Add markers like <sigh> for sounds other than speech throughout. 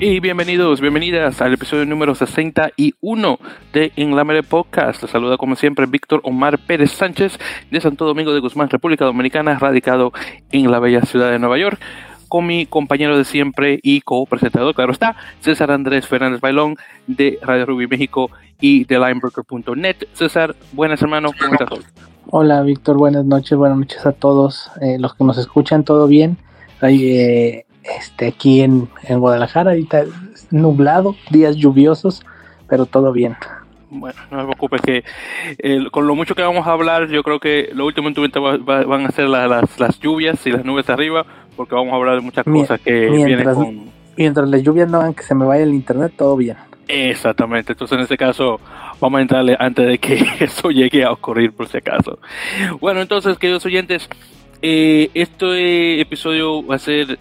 Y bienvenidos, bienvenidas al episodio número 61 de Inlamere Podcast. Les saluda como siempre Víctor Omar Pérez Sánchez de Santo Domingo de Guzmán, República Dominicana, radicado en la bella ciudad de Nueva York, con mi compañero de siempre y co-presentador, claro está, César Andrés Fernández Bailón de Radio Rubí México y de Linebroker.net. César, buenas hermanos, ¿cómo estás? Hola Víctor, buenas noches, buenas noches a todos eh, los que nos escuchan, ¿todo bien? Eh, este, aquí en, en Guadalajara, ahorita nublado, días lluviosos, pero todo bien. Bueno, no se preocupe que eh, con lo mucho que vamos a hablar, yo creo que lo último en tu va, va, van a ser la, las, las, lluvias y las nubes arriba, porque vamos a hablar de muchas cosas que vienen con... Mientras las lluvias no hagan que se me vaya el internet, todo bien. Exactamente, entonces en este caso vamos a entrarle antes de que <laughs> eso llegue a ocurrir por si acaso. Bueno, entonces, queridos oyentes, eh, este episodio va a ser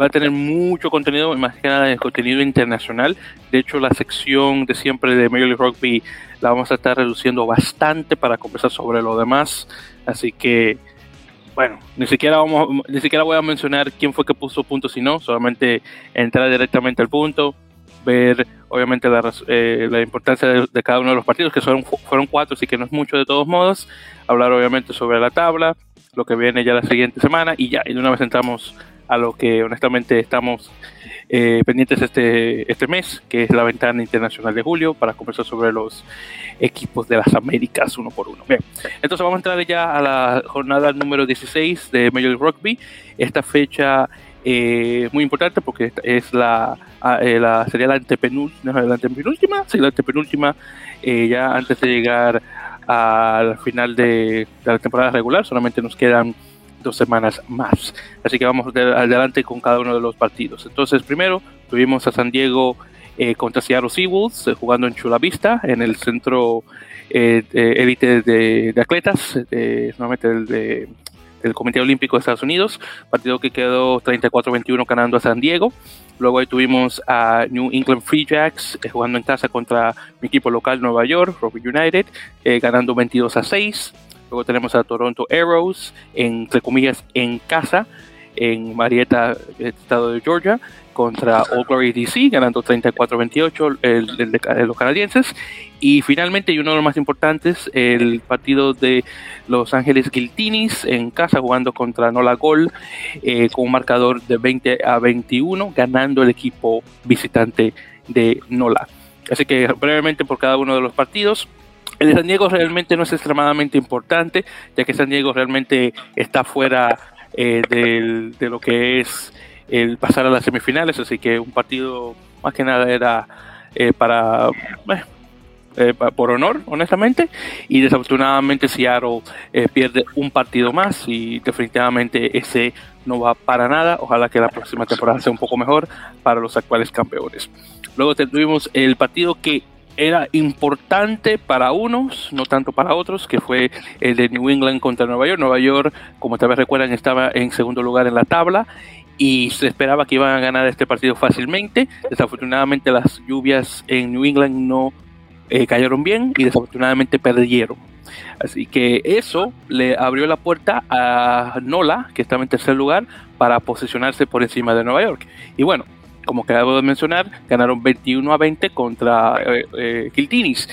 va a tener mucho contenido, más que nada de contenido internacional. De hecho, la sección de siempre de Major League Rugby la vamos a estar reduciendo bastante para conversar sobre lo demás. Así que, bueno, ni siquiera vamos, ni siquiera voy a mencionar quién fue que puso puntos y no, solamente entrar directamente al punto, ver obviamente la, eh, la importancia de, cada uno de los partidos, que son, fueron cuatro, así que no es mucho de todos modos. Hablar obviamente sobre la tabla, lo que viene ya la siguiente semana y ya, y de una vez entramos a lo que honestamente estamos eh, pendientes este, este mes, que es la ventana internacional de julio, para conversar sobre los equipos de las Américas uno por uno. Bien, entonces vamos a entrar ya a la jornada número 16 de Major Rugby. Esta fecha eh, muy importante porque es la, eh, la sería la antepenúltima, la antepenúltima, sí, la antepenúltima, eh, ya antes de llegar al final de, de la temporada regular, solamente nos quedan dos semanas más. Así que vamos de, adelante con cada uno de los partidos. Entonces, primero tuvimos a San Diego eh, contra Seattle Seawolves, eh, jugando en Chula Vista, en el centro élite eh, de, de, atletas, nuevamente el de, del Comité Olímpico de Estados Unidos, partido que quedó 34-21 ganando a San Diego. Luego ahí tuvimos a New England Free Jacks jugando en casa contra mi equipo local Nueva York, Rugby United, ganando 22 a 6. Luego tenemos a Toronto Arrows, entre comillas, en casa, en Marietta, estado de Georgia, contra Old Glory DC, ganando 34-28 el, el, el, los canadienses. Y finalmente, y uno de los más importantes, el partido de Los Ángeles Guiltinis en casa, jugando contra Nola Gol, eh, con un marcador de 20 a 21, ganando el equipo visitante de Nola. Así que brevemente por cada uno de los partidos. El de San Diego realmente no es extremadamente importante, ya que San Diego realmente está fuera eh, de lo que es el pasar a las semifinales, así que un partido más que nada era eh, para eh, por honor, honestamente, y desafortunadamente Seattle pierde un partido más y definitivamente ese no va para nada. Ojalá que la próxima temporada sea un poco mejor para los actuales campeones. Luego tuvimos el partido que era importante para unos, no tanto para otros, que fue el de New England contra Nueva York. Nueva York, como tal vez recuerdan, estaba en segundo lugar en la tabla y se esperaba que iban a ganar este partido fácilmente. Desafortunadamente las lluvias en New England no eh, cayeron bien y desafortunadamente perdieron. Así que eso le abrió la puerta a Nola, que estaba en tercer lugar, para posicionarse por encima de Nueva York. Y bueno, como acabo de mencionar, ganaron 21 a 20 contra eh, eh, Quiltinis.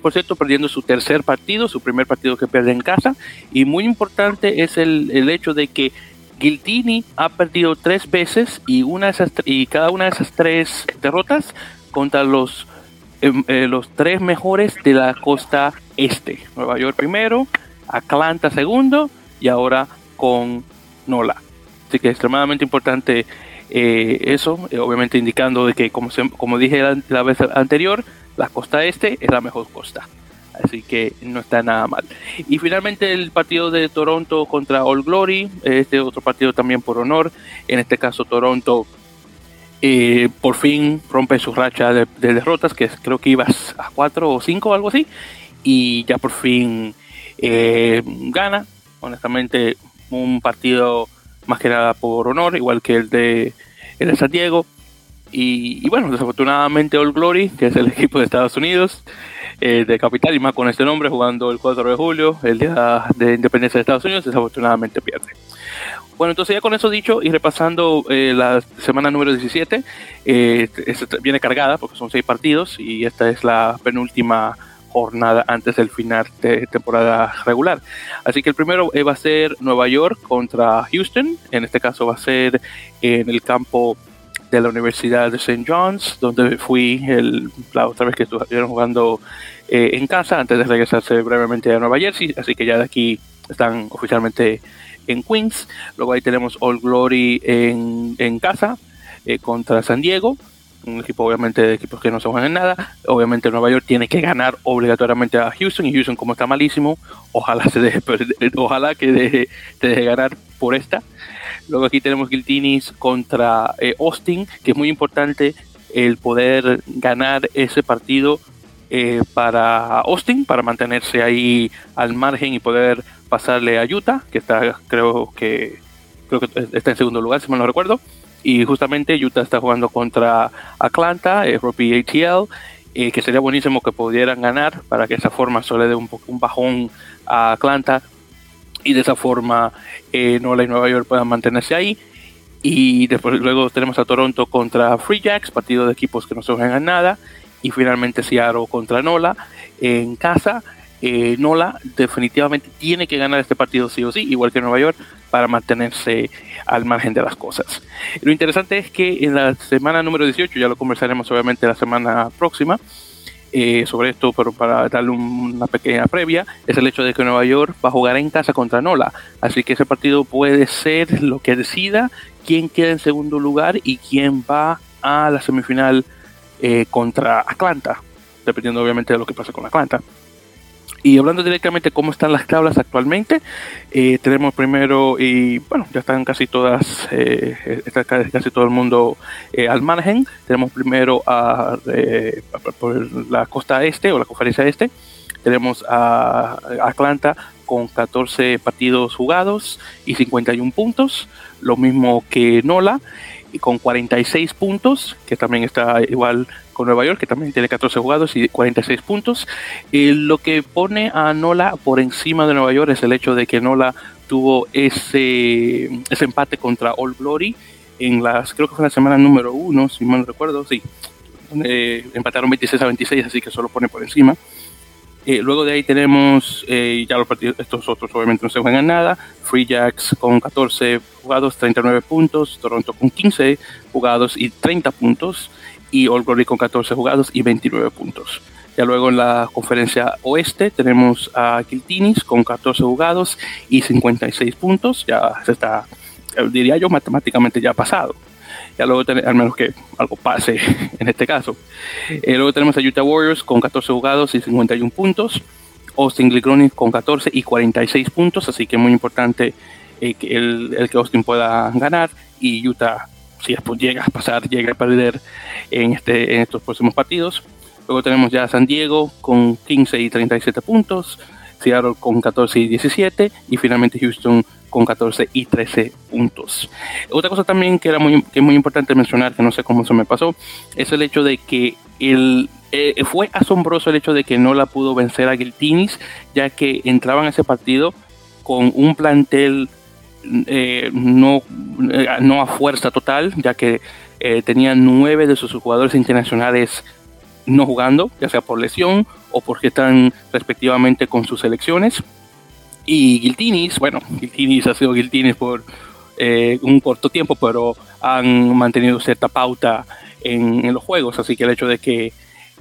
Por cierto, perdiendo su tercer partido, su primer partido que pierde en casa. Y muy importante es el, el hecho de que Giltini ha perdido tres veces y, una de esas, y cada una de esas tres derrotas contra los, eh, los tres mejores de la costa este. Nueva York primero, Atlanta segundo y ahora con Nola. Así que es extremadamente importante eh, eso, eh, obviamente indicando de que, como, se, como dije la, vez anterior, la costa este es la mejor costa. Así que no está nada mal. Y finalmente el partido de Toronto contra All Glory, este otro partido también por honor. En este caso Toronto eh, por fin rompe su racha de, de, derrotas, que creo que ibas a 4 o 5 o algo así. Y ya por fin eh, gana. Honestamente, un partido más que nada por honor, igual que el de, el de San Diego. Y, bueno, desafortunadamente All Glory, que es el <laughs> equipo de Estados Unidos, eh, de capital y más con este nombre, jugando el 4 de julio, el día de independencia de Estados Unidos, desafortunadamente pierde. Bueno, entonces ya con eso dicho y repasando eh, la semana número 17, eh, viene cargada porque son seis partidos y esta es la penúltima jornada antes del final de temporada regular. Así que el primero va a ser Nueva York contra Houston, en este caso va a ser en el campo de la Universidad de St. John's, donde fui el, la otra vez que estuvieron jugando eh, en casa, antes de regresarse brevemente a Nueva Jersey, así que ya de aquí están oficialmente en Queens. Luego ahí tenemos All Glory en, en casa eh, contra San Diego, un equipo obviamente de equipos que no se juegan en nada. Obviamente Nueva York tiene que ganar obligatoriamente a Houston y Houston como está malísimo, ojalá se deje, ojalá que deje, deje ganar por esta. Luego aquí tenemos Giltinis contra eh, Austin, que es muy importante el poder ganar ese partido eh, para Austin, para mantenerse ahí al margen y poder pasarle a Utah, que está, creo que, creo que está en segundo lugar, si mal no recuerdo. Y justamente Utah está jugando contra Atlanta, eh, ATL, eh, que sería buenísimo que pudieran ganar para que esa forma solo dé un, un bajón a Atlanta y de esa forma eh, Nola y Nueva York puedan mantenerse ahí. Y después luego tenemos a Toronto contra Free Jacks, partido de equipos que no se juegan nada. Y finalmente Seattle contra Nola en casa. Eh, Nola definitivamente tiene que ganar este partido sí o sí, igual que Nueva York, para mantenerse al margen de las cosas. Lo interesante es que en la semana número 18, ya lo conversaremos obviamente la semana próxima, eh, sobre esto, pero para darle una pequeña previa, es el hecho de que Nueva York va a jugar en casa contra Nola. Así que ese partido puede ser lo que decida quién queda en segundo lugar y quién va a la semifinal eh, contra Atlanta, dependiendo obviamente de lo que pase con Atlanta. Y hablando directamente de cómo están las tablas actualmente, eh, tenemos primero, y bueno, ya están casi todas, eh, está casi todo el mundo eh, al margen. Tenemos primero a, por la costa este o la conferencia este, tenemos a Atlanta con 14 partidos jugados y 51 puntos, lo mismo que Nola y con 46 puntos, que también está igual con Nueva York, que también tiene 14 jugados y 46 puntos. Y lo que pone a Nola por encima de Nueva York es el hecho de que Nola tuvo ese, ese empate contra All Glory en las, creo que fue la semana número uno, si mal no recuerdo, sí. Eh, empataron 26 a 26, así que solo pone por encima. Eh, luego de ahí tenemos eh, ya los partidos, estos otros obviamente no se juegan nada. Free Jacks con 14 jugados, 39 puntos. Toronto con 15 jugados y 30 puntos. Y All Glory con 14 jugados y 29 puntos. Ya luego en la conferencia oeste tenemos a Kiltinis con 14 jugados y 56 puntos. Ya se está, diría yo, matemáticamente ya pasado ya luego al menos que algo pase <laughs> en este caso. Eh, luego tenemos a Utah Warriors con 14 jugados y 51 puntos. Austin Glickronic con 14 y 46 puntos, así que muy importante eh, que el, que Austin pueda ganar y Utah, si después llega a pasar, llega a perder en, este, en estos próximos partidos. Luego tenemos ya a San Diego con 15 y 37 puntos, Seattle con 14 y 17 y finalmente Houston con 14 y 13 puntos. Otra cosa también que era muy, que muy importante mencionar, que no sé cómo se me pasó, es el hecho de que el, eh, fue asombroso el hecho de que no la pudo vencer a Giltinis, ya que entraban a ese partido con un plantel eh, no, eh, no a fuerza total, ya que tenían nueve de sus jugadores internacionales no jugando, ya sea por lesión o porque están respectivamente con sus selecciones. Y Guiltinis, bueno, Guiltinis ha sido Guiltinis por eh, un corto tiempo, pero han mantenido cierta pauta en, los juegos, así que el hecho de que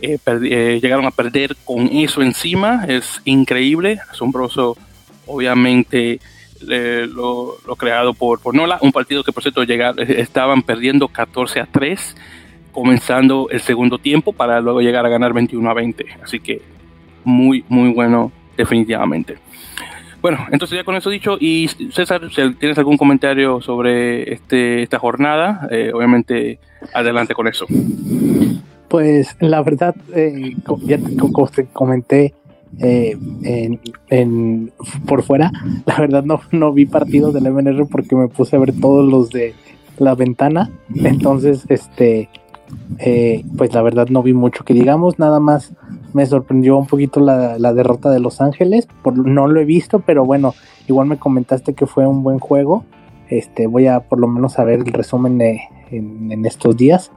eh, eh, llegaron a perder con eso encima es increíble, asombroso, obviamente lo, creado por, por Nola, un partido que por cierto llegar, estaban perdiendo 14 a 3 comenzando el segundo tiempo para luego llegar a ganar 21 a 20, así que muy muy bueno definitivamente. Bueno, entonces ya con eso dicho, y César, tienes algún comentario sobre este, esta jornada, eh, obviamente adelante con eso. Pues la verdad, eh, ya te, comenté eh, en, por fuera, <laughs> la verdad no, no vi partidos del MNR porque me puse a ver todos los de la ventana, entonces este eh, pues la verdad no vi mucho que digamos, nada más me sorprendió un poquito la, derrota de Los Ángeles, por, no lo he visto, pero bueno, igual me comentaste que fue un buen juego, este, voy a por lo menos a ver el resumen en, estos días,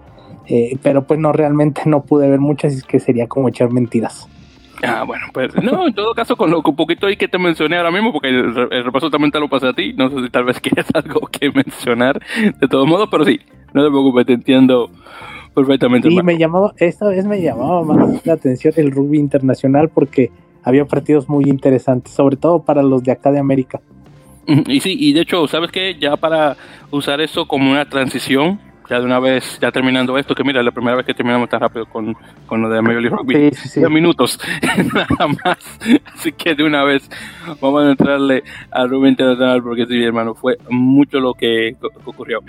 eh, pero pues no, realmente no pude ver muchas, es que sería como echar mentiras. Ah, bueno, pues no, en todo caso, con lo un poquito ahí que te mencioné ahora mismo, porque el, repaso también te lo pasé a ti, no sé si tal vez <laughs> quieres algo que mencionar de todos modos, pero sí, no te preocupes, te entiendo perfectamente. Y me llamaba, esta vez me llamaba más la atención el rugby internacional porque había partidos muy interesantes, sobre todo para los de acá de América. Y sí, y de hecho, ¿sabes qué? Ya para usar eso como una transición, ya de una vez, ya terminando esto, que mira, la primera vez que terminamos tan rápido con, con lo de Major League Rugby, sí, sí, minutos, <laughs> nada más. Así que de una vez vamos a entrarle al Rugby Internacional, porque sí, hermano, fue mucho lo que, ocurrió.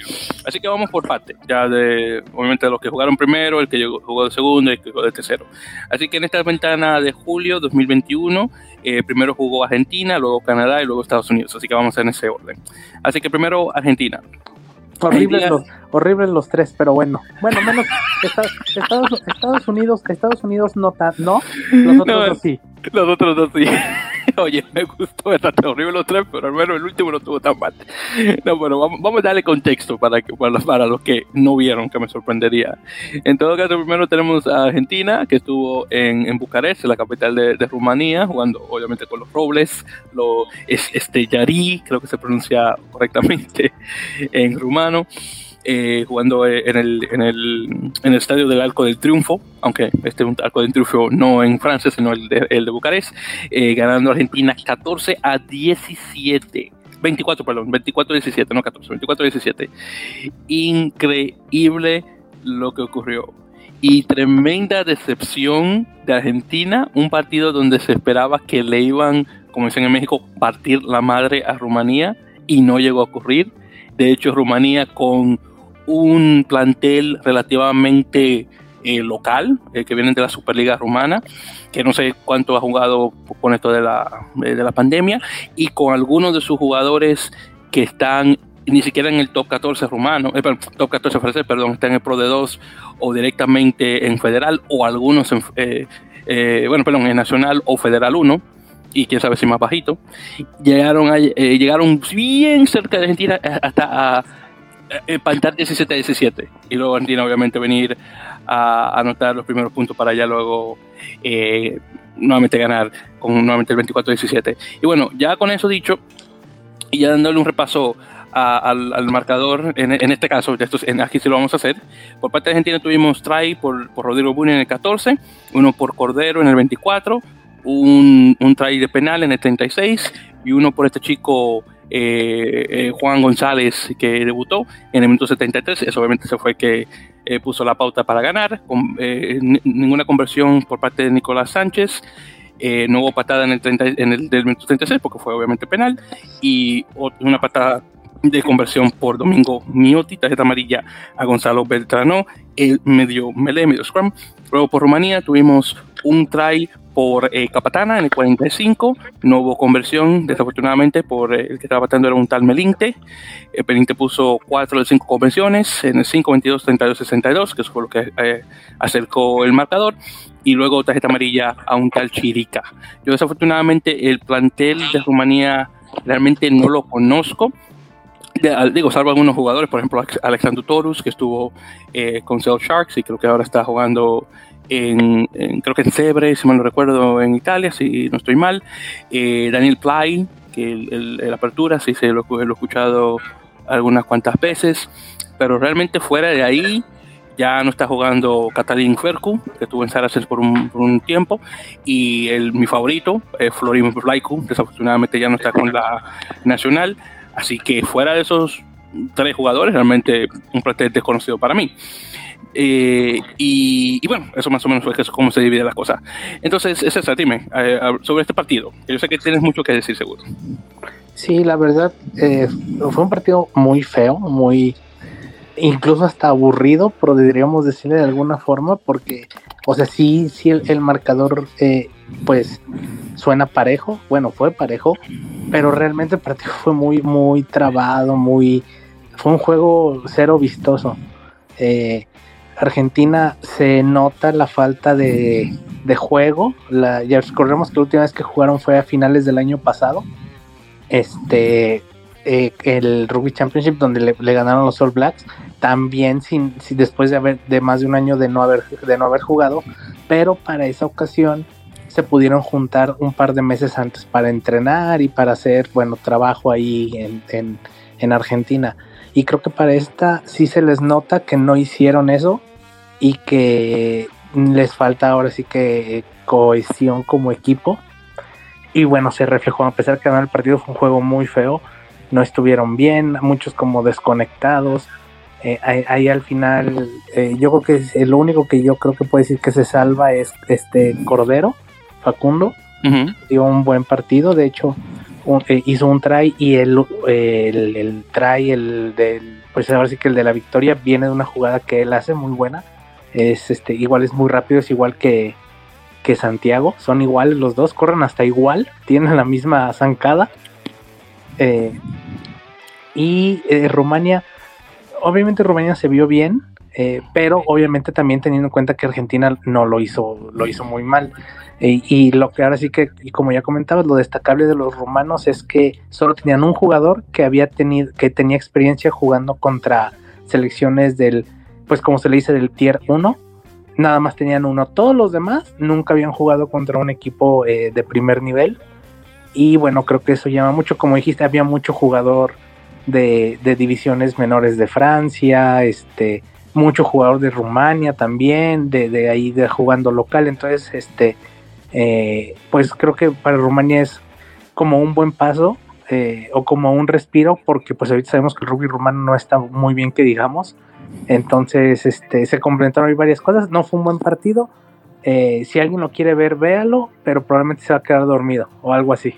Así que vamos por parte, ya de, obviamente, los que jugaron primero, el que jugó de segundo y el que jugó de tercero. Así que en esta ventana de julio 2021, eh, primero jugó Argentina, luego Canadá y luego Estados Unidos. Así que vamos en ese orden. Así que primero Argentina. Horribles los, horribles los tres, pero bueno. Bueno, menos Estados, Estados, Unidos, Estados Unidos no, no, los otros dos sí. Los otros dos sí. <laughs> Oye, me gustó bastante horrible los tres, pero al menos el último no estuvo tan mal. No, bueno, vamos, vamos a darle contexto para, que, para, para, los que no vieron, que me sorprendería. En todo caso, primero tenemos a Argentina, que estuvo en, en Bucarest, la capital de, de, Rumanía, jugando obviamente con los Robles, lo Estellarí, creo que se pronuncia correctamente <laughs> en rumano. Eh, jugando eh, en el, en, estadio del Arco del Triunfo, aunque este es un Arco del Triunfo no en Francia, sino el de, el de Bucarest, eh, ganando Argentina 14 a 17. 24, perdón, 24-17, no 14, 24-17. Increíble lo que ocurrió. Y tremenda decepción de Argentina, un partido donde se esperaba que le iban, como dicen en México, partir la madre a Rumanía y no llegó a ocurrir. De hecho, Rumanía con un plantel relativamente eh, local, eh, que vienen de la Superliga Rumana, que no sé cuánto ha jugado con esto de la, de la pandemia, y con algunos de sus jugadores que están ni siquiera en el top 14 rumano, eh, top 14 francés, perdón, están en el Pro de 2 o directamente en Federal o algunos en, bueno, perdón, en Nacional o Federal 1 y quién sabe si más bajito, llegaron, llegaron bien cerca de Argentina hasta empatar 17 a 17 y luego Argentina obviamente venir a anotar los primeros puntos para ya luego eh, nuevamente ganar con nuevamente el 24 a 17 y bueno ya con eso dicho y ya dándole un repaso al, marcador, en, este caso, esto, en, aquí sí lo vamos a hacer. Por parte de Argentina tuvimos try por, por Rodrigo Buni en el 14, uno por Cordero en el 24, un, un try de penal en el 36 y uno por este chico eh, eh, Juan González que debutó en el minuto 73, eso obviamente se fue que eh, puso la pauta para ganar, con, ninguna conversión por parte de Nicolás Sánchez, no hubo patada en el, 30, en el del minuto 36 porque fue obviamente penal. Y una patada de conversión por Domingo Miotti, tarjeta amarilla a Gonzalo Beltrano, el medio melee, medio scrum. Luego por Rumanía tuvimos un try por eh, Capatana en el 45, no hubo conversión, desafortunadamente, por eh, el que estaba batando era un tal Melinte. El Melinte puso 4 de 5 conversiones en el 5, 22, 32, 62, que eso fue lo que eh, acercó el marcador. Y luego tarjeta amarilla a un tal Chirica. Yo, desafortunadamente, el plantel de Rumanía realmente no lo conozco. Digo, salvo algunos jugadores, por ejemplo, Alexandru Torus, que estuvo con Cell Sharks y creo que ahora está jugando en, creo que en Cebre, si mal no recuerdo, en Italia, si no estoy mal. Eh, Daniel Play, que el, apertura, sí se lo, he escuchado algunas cuantas veces, pero realmente fuera de ahí ya no está jugando Catalin Ferku, que estuvo en Saracens por un, tiempo, y el, mi favorito, eh, Florin Flaiku, desafortunadamente ya no está con la Nacional, así que fuera de esos tres jugadores, realmente un plantel desconocido para mí. Eh, y, bueno, eso más o menos fue cómo se divide la cosa. Entonces, es esa, dime, eh, sobre este partido. Yo sé que tienes mucho que decir, seguro. Sí, la verdad, eh, fue un partido muy feo, muy. Incluso hasta aburrido, podríamos decirle de alguna forma, porque, o sea, sí, sí, el, marcador, pues, suena parejo. Bueno, fue parejo, pero realmente el partido <laughs> fue muy, muy trabado, muy. Fue un juego cero vistoso. Eh, Argentina se nota la falta de, juego. La, ya recordemos que la última vez que jugaron fue a finales del año pasado. Este, eh, el Rugby Championship donde le, ganaron los All Blacks. También sin, después de haber de más de un año de no haber de no haber jugado, pero para esa ocasión se pudieron juntar un par de meses antes para entrenar y para hacer bueno trabajo ahí en, en Argentina. Y creo que para esta sí se les nota que no hicieron eso y que les falta ahora sí que cohesión como equipo. Y bueno, se reflejó, a pesar que el partido fue un juego muy feo, no estuvieron bien, muchos como desconectados. Eh, ahí, al final, eh, yo creo que es, lo único que yo creo que puede decir que se salva es este Cordero, Facundo, dio un buen partido, de hecho eh, hizo un try y el, el, el try, el del, pues ahora sí que el de la victoria viene de una jugada que él hace muy buena, es este igual es muy rápido, es igual que, que Santiago, son iguales los dos, corren hasta igual, tienen la misma zancada. Eh, y eh, Rumania, obviamente Rumania se vio bien, eh, pero obviamente también teniendo en cuenta que Argentina no lo hizo, lo hizo muy mal. y lo que ahora sí que, y como ya comentabas, lo destacable de los rumanos es que solo tenían un jugador que había tenido, que tenía experiencia jugando contra selecciones del pues como se le dice, del tier 1. Nada más tenían uno. Todos los demás nunca habían jugado contra un equipo de primer nivel. Y bueno, creo que eso llama mucho. Como dijiste, había mucho jugador de, divisiones menores de Francia, este, mucho jugador de Rumania también, de, ahí de jugando local. Entonces, este, eh, pues creo que para Rumania es como un buen paso eh, o como un respiro, porque pues ahorita sabemos que el rugby rumano no está muy bien que digamos. Entonces, este, se complementaron ahí varias cosas. No fue un buen partido. Eh, si alguien lo quiere ver, véalo, pero probablemente se va a quedar dormido o algo así.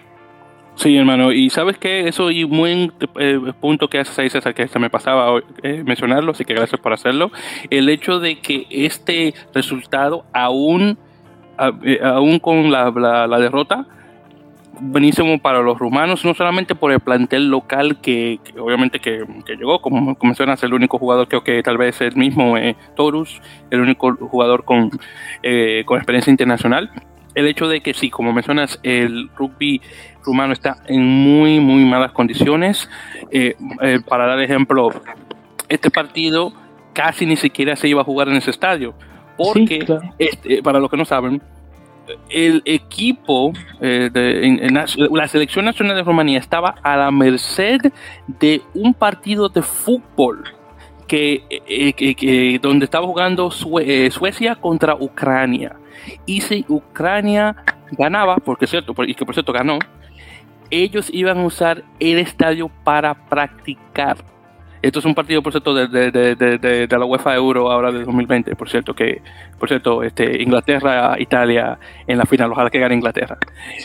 Sí, hermano, y sabes que eso y muy eh, punto que haces ahí, César, que se me pasaba eh, mencionarlo, así que gracias por hacerlo. El hecho de que este resultado, aún, aún con la, la derrota, buenísimo para los rumanos, no solamente por el plantel local que, obviamente que, llegó, como, mencionas, el único jugador creo que tal vez el mismo eh, Torus, el único jugador con, eh, con experiencia internacional. El hecho de que sí, como mencionas, el rugby rumano está en muy, muy malas condiciones. Eh, para dar ejemplo, este partido casi ni siquiera se iba a jugar en ese estadio, porque, este, para los que no saben, el equipo eh, de la selección nacional de Rumanía estaba a la merced de un partido de fútbol que, eh, donde estaba jugando eh, Suecia contra Ucrania y si Ucrania ganaba porque cierto y que por cierto ganó ellos iban a usar el estadio para practicar esto es un partido, por cierto, de, de, de, de, la UEFA Euro ahora de 2020, por cierto, que, por cierto, este, Inglaterra, Italia en la final, ojalá que gane Inglaterra.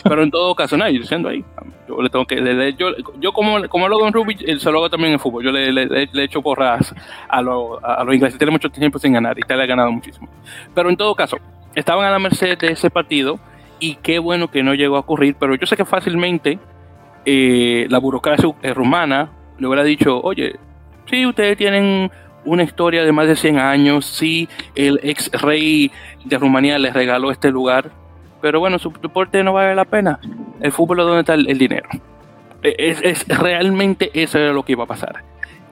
Pero en todo caso, no, yo diciendo ahí, yo le tengo que, yo, yo como, como lo hago en rugby, se lo hago también en fútbol, yo le, le, le echo porras a, lo, a los ingleses, tiene mucho tiempo sin ganar, Italia ha ganado muchísimo. Pero en todo caso, estaban a la merced de ese partido y qué bueno que no llegó a ocurrir, pero yo sé que fácilmente eh, la burocracia rumana le hubiera dicho, oye, Sí, ustedes tienen una historia de más de 100 años, sí, el ex rey de Rumanía les regaló este lugar, pero bueno, su deporte no vale la pena. El fútbol es donde está el, dinero. E, es, realmente eso era lo que iba a pasar.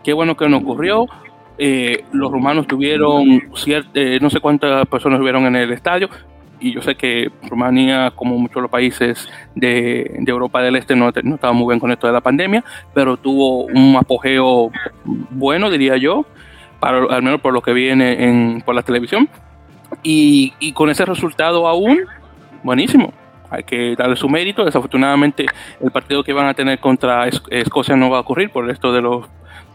Qué bueno que no ocurrió. Eh, los rumanos tuvieron eh, no sé cuántas personas hubieron en el estadio, y yo sé que Rumanía, como muchos de los países de, Europa del Este, no, no, estaba muy bien con esto de la pandemia, pero tuvo un apogeo bueno, diría yo, para, al menos por lo que viene en, por la televisión. Y, y con ese resultado aún, buenísimo. Hay que darle su mérito. Desafortunadamente, el partido que van a tener contra Escocia no va a ocurrir por esto de los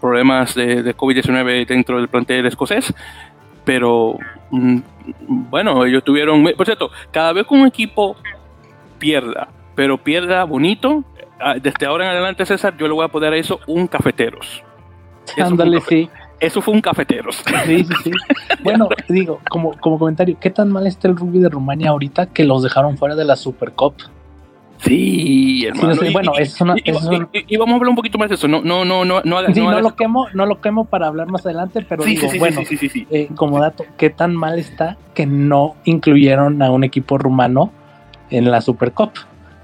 problemas de, de COVID-19 dentro del plantel escocés pero mm, bueno, ellos tuvieron, por cierto, cada vez que un equipo pierda, pero pierda bonito, ah, desde ahora en adelante, César, yo le voy a poner a eso un cafeteros. Ándale, sí. Eso fue un cafeteros. Sí, sí, sí. <laughs> Bueno, digo, como, como comentario, ¿qué tan mal está el rugby de Rumania ahorita que los dejaron fuera de la Sí, hermano. bueno, y, es una, y, vamos a hablar un poquito más de eso. No, no, no, no, no, sí, no, lo quemo, no lo quemo para hablar más adelante, pero digo, bueno, eh, como dato, qué tan mal está que no incluyeron a un equipo rumano en la Supercop.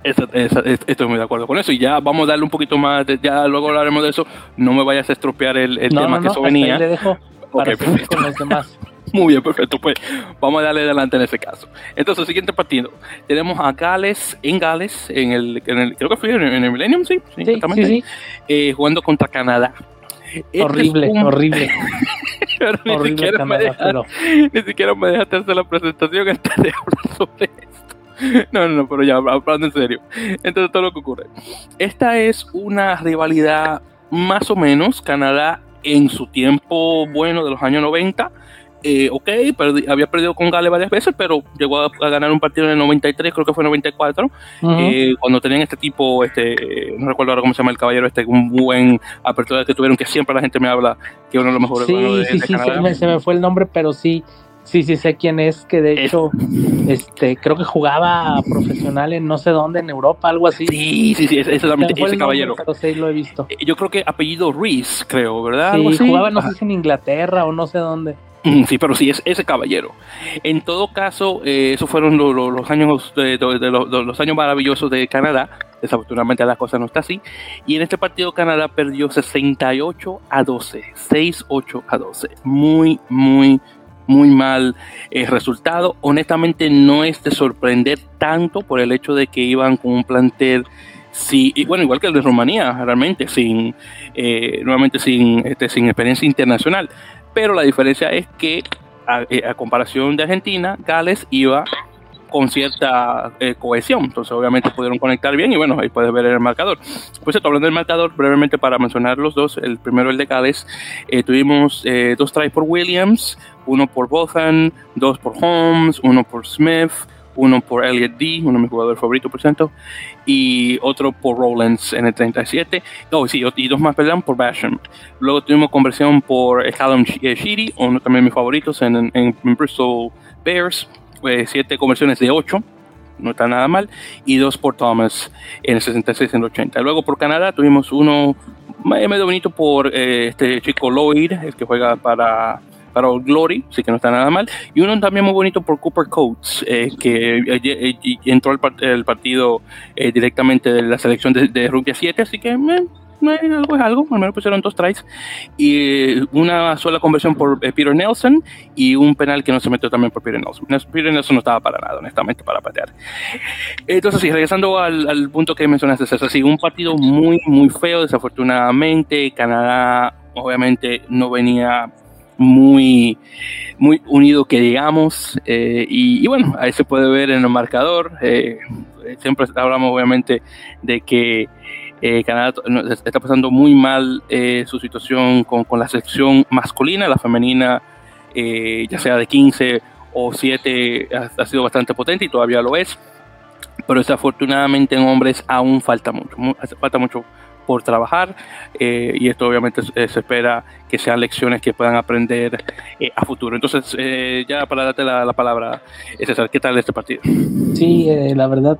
estoy muy de acuerdo con eso y ya vamos a darle un poquito más, ya luego hablaremos de eso. No me vayas a estropear el, tema que eso venía. le dejo para con los demás. <laughs> <laughs> Muy bien, perfecto. Pues vamos a darle adelante en ese caso. Entonces, siguiente partido. Tenemos a Gales en Gales, en el, creo que fue en el, Millennium, sí, sí, exactamente. Eh, jugando contra Canadá. Este horrible, horrible. <laughs> ni, horrible siquiera Canadá, pero... <laughs> ni siquiera me dejaste hacer la presentación antes de hablar sobre esto. No, no, no, pero ya hablando en serio. Entonces, todo lo que ocurre. Esta es una rivalidad más o menos. Canadá en su tiempo bueno de los años 90 eh, ok, había perdido con Gales varias veces, pero llegó a, ganar un partido en el 93, creo que fue en el 94, eh, cuando tenían este tipo, este, no recuerdo ahora cómo se llama el caballero, este, un buen apertura que tuvieron, que siempre la gente me habla que uno de los mejores sí, de, sí, sí, se me fue el nombre, pero sí, sí, sí sé quién es, que de hecho, este, creo que jugaba profesional en no sé dónde, en Europa, algo así. Sí, sí, sí, ese, ese caballero. pero sí, lo he visto. Eh, yo creo que apellido Reese, creo, ¿verdad? Sí, jugaba no sé si en Inglaterra o no sé dónde. <laughs> Sí, pero sí, es ese caballero. En todo caso, eh, esos fueron los años de, los, años maravillosos de Canadá. Desafortunadamente la cosa no está así. Y en este partido Canadá perdió 68 a 12. 6-8 a 12. Muy, muy, muy mal eh, resultado. Honestamente no es de sorprender tanto por el hecho de que iban con un plantel Sí, y bueno, igual que el de Rumanía, realmente, sin, eh, nuevamente sin, este, sin experiencia internacional pero la diferencia es que eh, a, comparación de Argentina, Gales iba con cierta eh, cohesión, entonces obviamente pudieron conectar bien y bueno, ahí puedes ver el marcador. Pues hablando del marcador, brevemente para mencionar los dos, el primero el de Gales, eh, tuvimos dos tries por Williams, uno por Bothan, dos por Holmes, uno por Smith, uno por Elliot D, uno de mis jugadores favoritos, por cierto, y otro por Rollins en el 37. Oh, sí, y dos más, perdón, por Basham. Luego tuvimos conversión por Callum eh, Sheedy, uno también de mis favoritos en, Bristol Bears, eh, siete conversiones de ocho no está nada mal, y dos por Thomas en el 66 en el 80. Luego por Canadá tuvimos uno medio bonito por eh, este chico Lloyd, el que juega para para Glory, así que no está nada mal. Y uno también muy bonito por Cooper Coates, eh, que eh, eh, entró el, partido directamente de la selección de, de Rugby 7, así que algo es algo, al menos pusieron dos tries. Y una sola conversión por Peter Nelson y un penal que no se metió también por Peter Nelson. Peter Nelson no estaba para nada, honestamente, para patear. Entonces, sí, regresando al, punto que mencionaste, es así, un partido muy, muy feo, desafortunadamente. Canadá, obviamente, no venía muy, muy unido que digamos. Eh, y, bueno, ahí se puede ver en el marcador. Eh, siempre hablamos obviamente de que eh, Canadá está pasando muy mal su situación con, con, la sección masculina, la femenina, ya sea de 15 o 7, ha, ha, sido bastante potente y todavía lo es. Pero desafortunadamente en hombres aún falta mucho, falta mucho por trabajar eh, y esto obviamente se espera que sean lecciones que puedan aprender eh, a futuro. Entonces, eh, ya para darte la, palabra, César, ¿qué tal este partido? Sí, la verdad,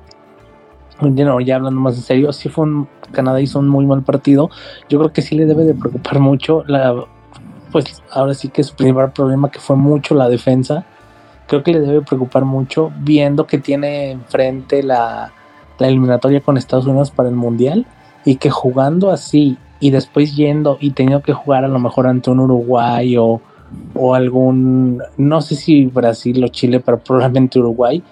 ya hablando más en serio, sí fue un, Canadá hizo un muy mal partido. Yo creo que sí le debe de preocupar mucho la, pues ahora sí que su primer problema que fue mucho la defensa. Creo que le debe preocupar mucho viendo que tiene enfrente la, la eliminatoria con Estados Unidos para el Mundial y que jugando así y después yendo y teniendo que jugar a lo mejor ante un Uruguay o, algún, no sé si Brasil o Chile, pero probablemente Uruguay,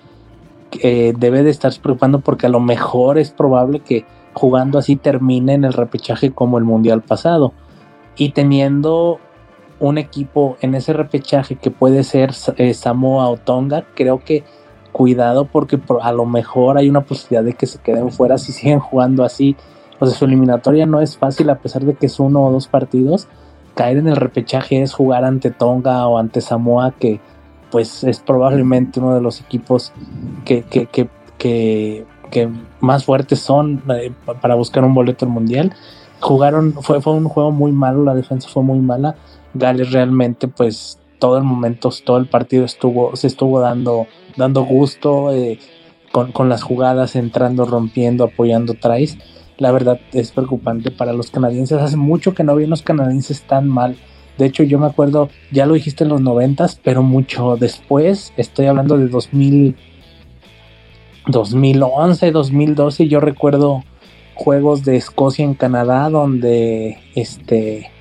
eh, debe de estarse preocupando porque a lo mejor es probable que jugando así termine en el repechaje como el mundial pasado. Y teniendo un equipo en ese repechaje que puede ser eh, Samoa o Tonga, creo que cuidado porque a lo mejor hay una posibilidad de que se queden fuera si siguen jugando así sea, su eliminatoria no es fácil a pesar de que es uno o dos partidos. Caer en el repechaje es jugar ante Tonga o ante Samoa, que pues es probablemente uno de los equipos que, que, que, que, más fuertes son eh, para buscar un boleto al mundial. Jugaron, fue, fue un juego muy malo, la defensa fue muy mala. Gales realmente, pues todo el momento, todo el partido estuvo, se estuvo dando, dando gusto. Eh, con, con, las jugadas, entrando, rompiendo, apoyando tries. La verdad es preocupante para los canadienses. Hace mucho que no vi los canadienses tan mal. De hecho, yo me acuerdo, ya lo dijiste en los noventas, pero mucho después, estoy hablando de 2000, 2011, 2012, yo recuerdo juegos de Escocia en Canadá donde este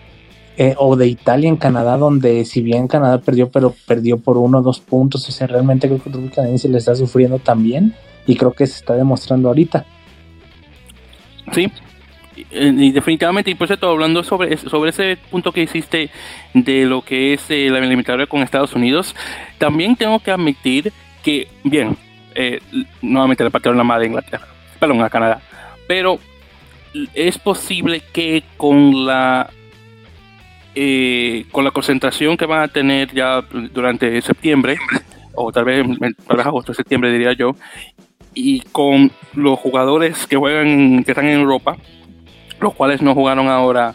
eh, o de Italia en Canadá donde si bien Canadá perdió pero perdió por uno o dos puntos o sea realmente creo que el canadiense le está sufriendo también y creo que se está demostrando ahorita sí. Y definitivamente y por cierto hablando sobre sobre ese punto que hiciste de lo que es eh, la eliminatoria con Estados Unidos también tengo que admitir que bien eh, nuevamente le partieron la madre a Inglaterra perdón a Canadá pero es posible que con la eh, con la concentración que van a tener ya durante septiembre o tal vez, tal vez agosto septiembre diría yo y con los jugadores que juegan que están en Europa los cuales no jugaron ahora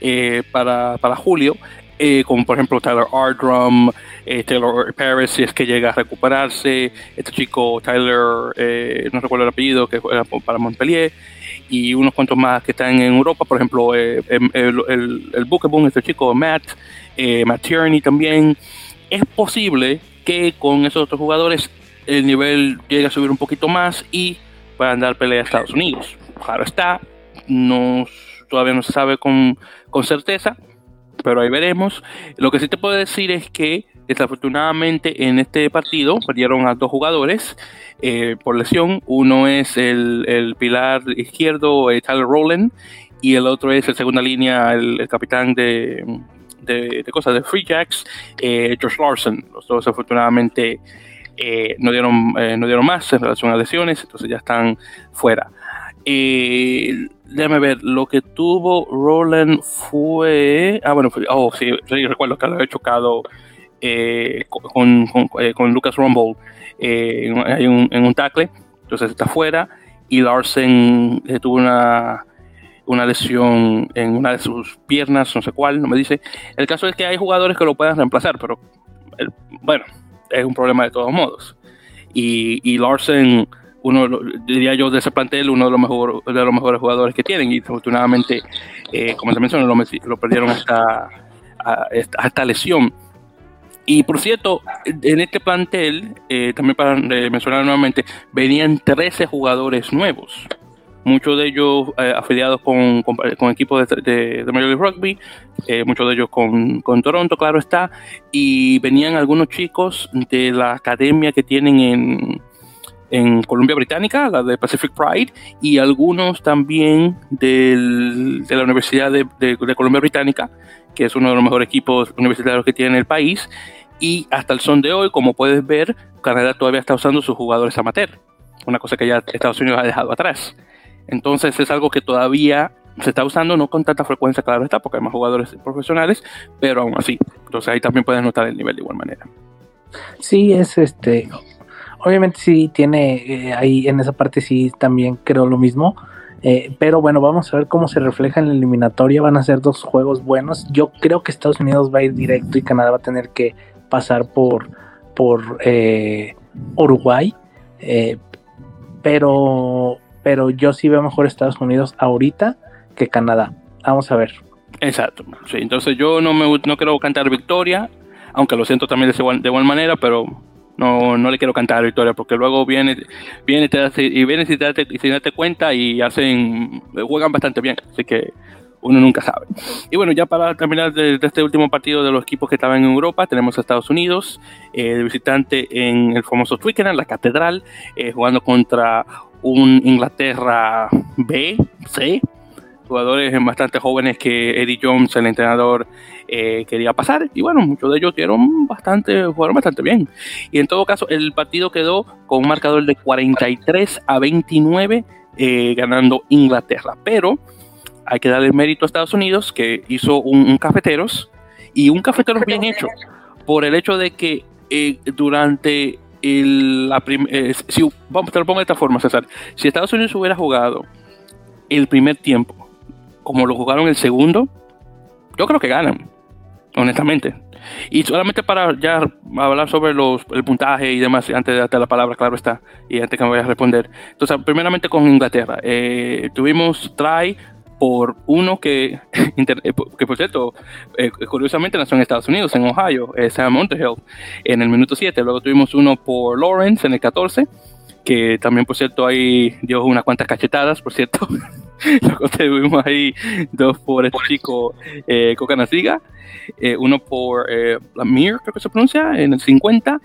eh, para, para julio eh, como por ejemplo Tyler Ardrum, eh, Taylor Paris, es que llega a recuperarse, este chico Tyler, eh, no recuerdo el apellido, que juega para Montpellier, y unos cuantos más que están en Europa, por ejemplo, el, el, el Boom, este chico Matt, Matt Tierney también. Es posible que con esos otros jugadores el nivel llegue a subir un poquito más y puedan dar pelea a Estados Unidos. Claro está, no, todavía no se sabe con, con certeza, pero ahí veremos. Lo que sí te puedo decir es que desafortunadamente en este partido perdieron a dos jugadores eh, por lesión. Uno es el, pilar izquierdo, eh, Tyler Rowland, y el otro es el segunda línea, el, capitán de, de, cosas de Free Jacks, eh, Josh Larson. Los dos desafortunadamente no, dieron, no dieron más en relación a lesiones, entonces ya están fuera. Eh, déjame ver, lo que tuvo Roland fue. Ah, bueno, oh, sí, recuerdo que lo había chocado eh, con, eh, con, Lucas Rumble eh, en, un, en, un, tackle, entonces está fuera. Y Larsen tuvo una, una lesión en una de sus piernas, no sé cuál, no me dice. El caso es que hay jugadores que lo puedan reemplazar, pero bueno, es un problema de todos modos. Y, y Larsen uno, diría yo, de ese plantel, uno de los, mejor, de los mejores jugadores que tienen. Y afortunadamente, eh, como te mencioné, lo, perdieron hasta, a, lesión. Y por cierto, en este plantel, eh, también para eh, mencionar nuevamente, venían 13 jugadores nuevos. Muchos de ellos afiliados con, con, equipos de, de, Major League Rugby, muchos de ellos con, Toronto, claro está, y venían algunos chicos de la academia que tienen en, en Columbia Británica, la de Pacific Pride, y algunos también de la Universidad de, de, Columbia Británica, que es uno de los mejores equipos universitarios que tiene el país. Y hasta el son de hoy, como puedes ver, Canadá todavía está usando sus jugadores amateur, una cosa que ya Estados Unidos ha dejado atrás. Entonces es algo que todavía se está usando, no con tanta frecuencia, claro está, porque hay más jugadores profesionales, pero aún así. Entonces ahí también puedes notar el nivel de igual manera. Sí, es este obviamente sí tiene eh, ahí en esa parte sí también creo lo mismo. Eh, pero bueno, vamos a ver cómo se refleja en la eliminatoria. Van a ser dos juegos buenos. Yo creo que Estados Unidos va a ir directo y Canadá va a tener que pasar por, por eh, Uruguay. pero, pero yo sí veo mejor Estados Unidos ahorita que Canadá. Vamos a ver. Exacto. Sí, entonces yo no me no quiero cantar victoria, aunque lo siento también de igual, de igual manera, pero no, no le quiero cantar Victoria porque luego viene, viene te y viene sin darte, sin darte cuenta y hacen, juegan bastante bien. Así que uno nunca sabe. Y bueno, ya para terminar de, este último partido de los equipos que estaban en Europa, tenemos a Estados Unidos, eh, de visitante en el famoso Twickenham, la Catedral, eh, jugando contra un Inglaterra B, C, jugadores bastante jóvenes que Eddie Jones, el entrenador, eh, quería pasar. Y bueno, muchos de ellos dieron bastante, jugaron bastante bien. Y en todo caso, el partido quedó con un marcador de 43 a 29, eh, ganando Inglaterra. Pero hay que darle mérito a Estados Unidos, que hizo un, cafeteros y un cafeteros bien hecho, por el hecho de que eh, durante el, la si, vamos, te lo pongo de esta forma, César. Si Estados Unidos hubiera jugado el primer tiempo como lo jugaron el segundo, yo creo que ganan honestamente. Y solamente para ya hablar sobre los, el puntaje y demás, antes de darte la palabra, claro está, y antes que me vaya a responder. Entonces, primeramente con Inglaterra. Eh, tuvimos try por uno que, <laughs> eh, que por cierto, eh, curiosamente nació en Estados Unidos, en Ohio, Sam Underhill, en el minuto 7. Luego tuvimos uno por Lawrence en el 14 que también, por cierto, ahí dio unas cuantas cachetadas, por cierto. <laughs> Luego tuvimos ahí dos por este chico eh, Cocanasiga, eh, uno por eh, Lamir, creo que se pronuncia, en el 50,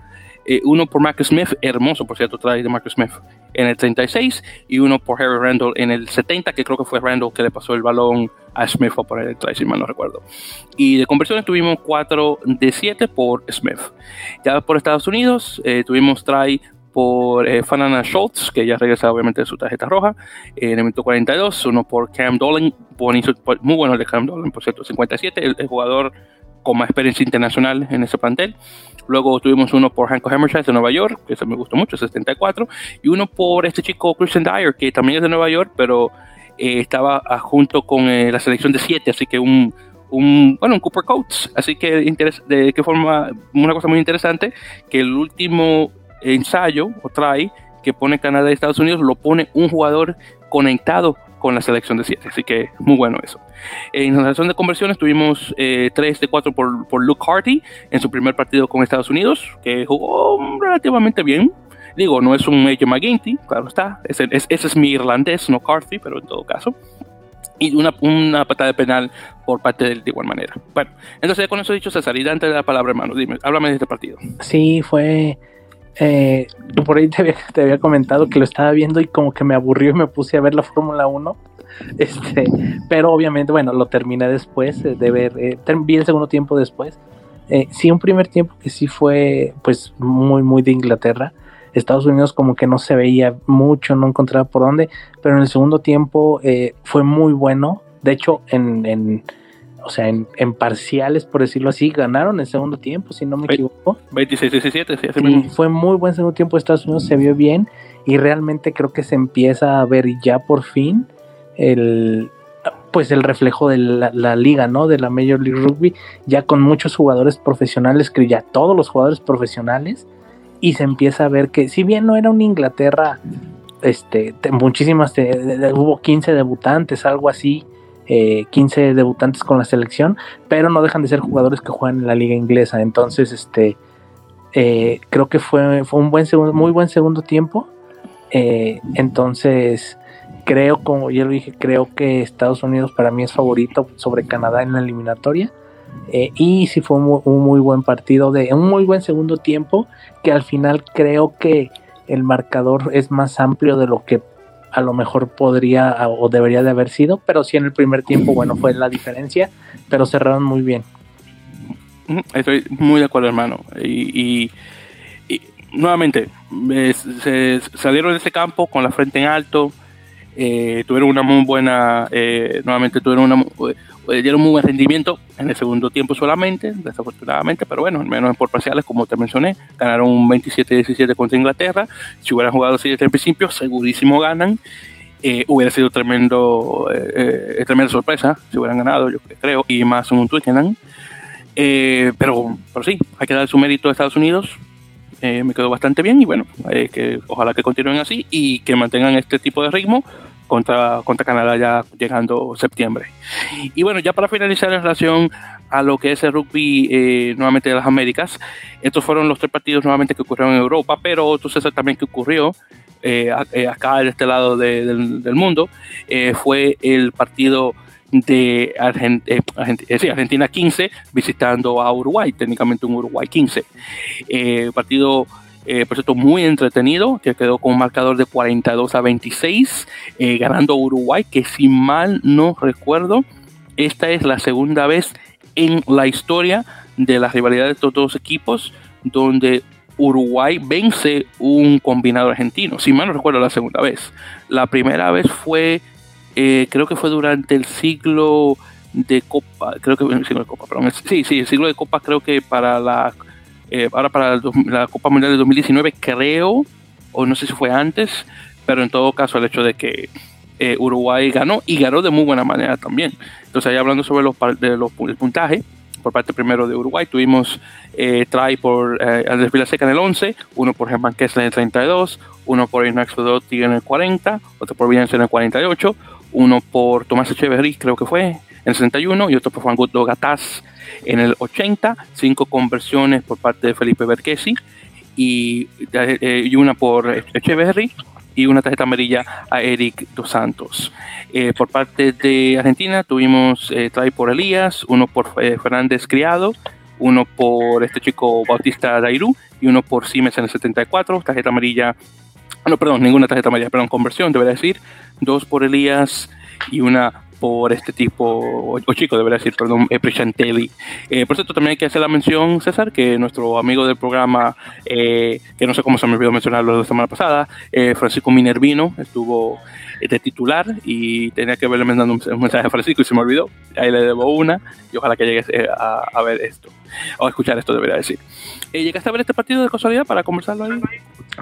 eh, uno por Marcus Smith, hermoso, por cierto, trae de Marcus Smith, en el 36, y uno por Harry Randall en el 70, que creo que fue Randall que le pasó el balón a Smith o por el try, si mal no recuerdo. Y de conversiones tuvimos 4 de 7 por Smith. Ya por Estados Unidos tuvimos try por eh, Fanana Schultz, que ya regresa obviamente de su tarjeta roja, en el minuto 42, uno por Cam Dolan, muy bueno el de Cam Dolan, por cierto, 57, el, jugador con más experiencia internacional en ese plantel. Luego tuvimos uno por Hanko Hammerside de Nueva York, que se me gustó mucho, 74, y uno por este chico Christian Dyer, que también es de Nueva York, pero eh, estaba junto con eh, la selección de 7, así que un, un, bueno, un Cooper Coates. Así que de qué forma, una cosa muy interesante, que el último ensayo o try que pone Canadá y Estados Unidos lo pone un jugador conectado con la selección de 7. Así que muy bueno eso. En la selección de conversiones tuvimos eh, 3 de 4 por, por Luke Harty en su primer partido con Estados Unidos, que jugó relativamente bien. Digo, no es un Major McGinty, claro está. Ese, es, ese es mi irlandés, no Carthy, pero en todo caso y una, una patada de penal por parte de él de igual manera. Bueno, entonces con eso dicho, César, y antes de la palabra, hermano, dime, háblame de este partido. Sí, fue eh, por ahí <laughs> te había, comentado que lo estaba viendo y como que me aburrió y me puse a ver la Fórmula 1. <laughs> Este, pero obviamente, bueno, lo terminé después de ver, eh, vi el segundo tiempo después. Eh, sí, un primer tiempo que sí fue pues muy, muy de Inglaterra. Estados Unidos como que no se veía mucho, no encontraba por dónde, pero en el segundo tiempo eh, fue muy bueno. De hecho, en o sea, en, parciales, por decirlo así, ganaron el segundo tiempo, si no me equivoco. 26-17, sí, Fue muy buen segundo tiempo, Estados Unidos se vio bien y realmente creo que se empieza a ver ya por fin el pues el reflejo de la, liga, ¿no? De la Major League Rugby, ya con muchos jugadores profesionales, que ya todos los jugadores profesionales, y se empieza a ver que si bien no era una Inglaterra, este, muchísimas, hubo 15 debutantes, algo así, 15 eh, debutantes con la selección, pero no dejan de ser jugadores que juegan en la liga inglesa. Entonces, este, eh, creo que fue, fue un buen segundo, muy buen segundo tiempo. Eh, entonces, creo, como ya lo dije, creo que Estados Unidos para mí es favorito sobre Canadá en la eliminatoria. y sí fue un muy, buen partido, de un muy buen segundo tiempo, que al final creo que el marcador es más amplio de lo que a lo mejor podría o debería de haber sido, pero sí en el primer tiempo, bueno, fue la diferencia, pero cerraron muy bien. Estoy muy de acuerdo, hermano. Y, nuevamente, se salieron de ese campo con la frente en alto, eh, tuvieron una muy buena, eh, nuevamente tuvieron una, eh, dieron muy buen rendimiento en el segundo tiempo solamente, desafortunadamente, pero bueno, al menos por parciales, como te mencioné, ganaron un 27-17 contra Inglaterra. Si hubieran jugado así desde el principio, segurísimo ganan. hubiera sido tremendo, tremenda sorpresa si hubieran ganado, yo creo, y más un Twickenham. pero, pero sí, hay que dar su mérito a Estados Unidos. me quedó bastante bien y bueno, que ojalá que continúen así y que mantengan este tipo de ritmo contra, contra Canadá ya llegando septiembre. Y bueno, ya para finalizar en relación a lo que es el rugby eh, nuevamente de las Américas, estos fueron los tres partidos nuevamente que ocurrieron en Europa, pero tú sabes también que ocurrió eh, eh, acá en este lado del, mundo, fue el partido de Argentina 15 visitando a Uruguay, técnicamente un Uruguay 15. partido eh, por cierto, muy entretenido, que quedó con un marcador de 42 a 26, eh, ganando Uruguay, que si mal no recuerdo, esta es la segunda vez en la historia de la rivalidad de estos dos equipos donde Uruguay vence un combinado argentino. Si mal no recuerdo, la segunda vez. La primera vez fue, eh, creo que fue durante el siglo de Copa, creo que el siglo de Copa, perdón, sí, sí, el siglo de Copa creo que para la eh, ahora para la Copa Mundial de 2019 creo, o no sé si fue antes, pero en todo caso el hecho de que eh, Uruguay ganó y ganó de muy buena manera también. Entonces ahí hablando sobre los, de los, el puntaje, por parte primero de Uruguay. Tuvimos eh, try por eh, Andrés Vilaseca en el 11, uno por Germán Kessler en el 32, uno por Inax Fedotti en el 40, otro por Villanza en el 48, uno por Tomás Echeverry, creo que fue, en el 61, y otro por Juan Guto Gataz en el 80, cinco conversiones por parte de Felipe Berquesi y, eh, y una por Echeverry y una tarjeta amarilla a Eric Dos Santos. Eh, por parte de Argentina tuvimos eh, try por Elías, uno por eh, Fernández Criado, uno por este chico Bautista Dairú y uno por Siemens en el 74, tarjeta amarilla, no, perdón, ninguna tarjeta amarilla, perdón, conversión, debería decir, dos por Elías y una por este tipo, o, chico debería decir, perdón, eh, Prishantelli. Eh, por cierto, también hay que hacer la mención, César, que nuestro amigo del programa, eh, que no sé cómo se me olvidó mencionarlo la semana pasada, eh, Francisco Minervino, estuvo de titular y tenía que verle mandando un, mensaje a Francisco y se me olvidó. Ahí le debo una y ojalá que llegues a, a, ver esto, o escuchar esto, debería decir. ¿Llegaste a ver este partido de casualidad para conversarlo ahí?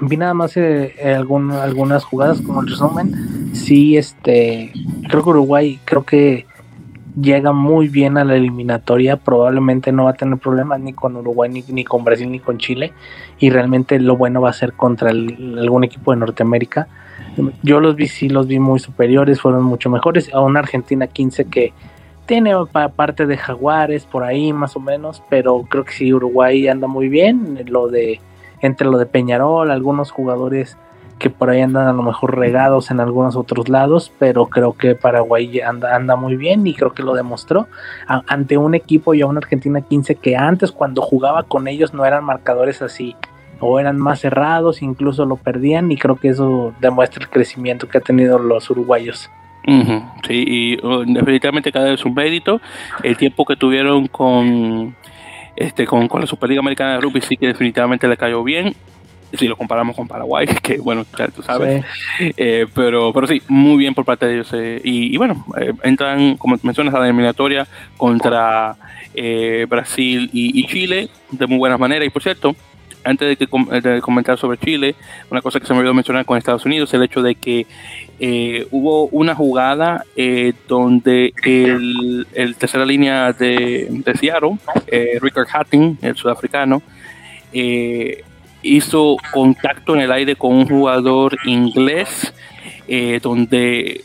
Vi nada más eh, algunas jugadas como el resumen. Sí, este, creo que Uruguay, creo que llega muy bien a la eliminatoria. Probablemente no va a tener problemas ni con Uruguay, ni, ni con Brasil, ni con Chile. Y realmente lo bueno va a ser contra el, algún equipo de Norteamérica. Yo los vi, sí, los vi muy superiores, fueron mucho mejores. A una Argentina 15 que tiene parte de Jaguares por ahí más o menos, pero creo que sí, Uruguay anda muy bien. Lo de entre lo de Peñarol, algunos jugadores que por ahí andan a lo mejor regados en algunos otros lados, pero creo que Paraguay anda, anda muy bien y creo que lo demostró ante un equipo y a una Argentina 15 que antes cuando jugaba con ellos no eran marcadores así o eran más cerrados, incluso lo perdían y creo que eso demuestra el crecimiento que ha tenido los uruguayos. Uh -huh, sí, y uh, definitivamente cada vez un mérito. El tiempo que tuvieron con este, con, con, la Superliga Americana de Rugby sí que definitivamente le cayó bien. Si lo comparamos con Paraguay, <laughs> que bueno, ya tú sabes. Sí. Eh, pero, pero sí, muy bien por parte de ellos. Eh, y, y, bueno, eh, entran, como mencionas, a la eliminatoria contra eh, Brasil y, y, Chile de muy buenas maneras. Y por cierto, antes de, que, de comentar sobre Chile, una cosa que se me olvidó mencionar con Estados Unidos, el hecho de que eh, hubo una jugada eh, donde el, tercera línea de, de Seattle, eh, Richard Hatting, el sudafricano, eh, hizo contacto en el aire con un jugador inglés, eh, donde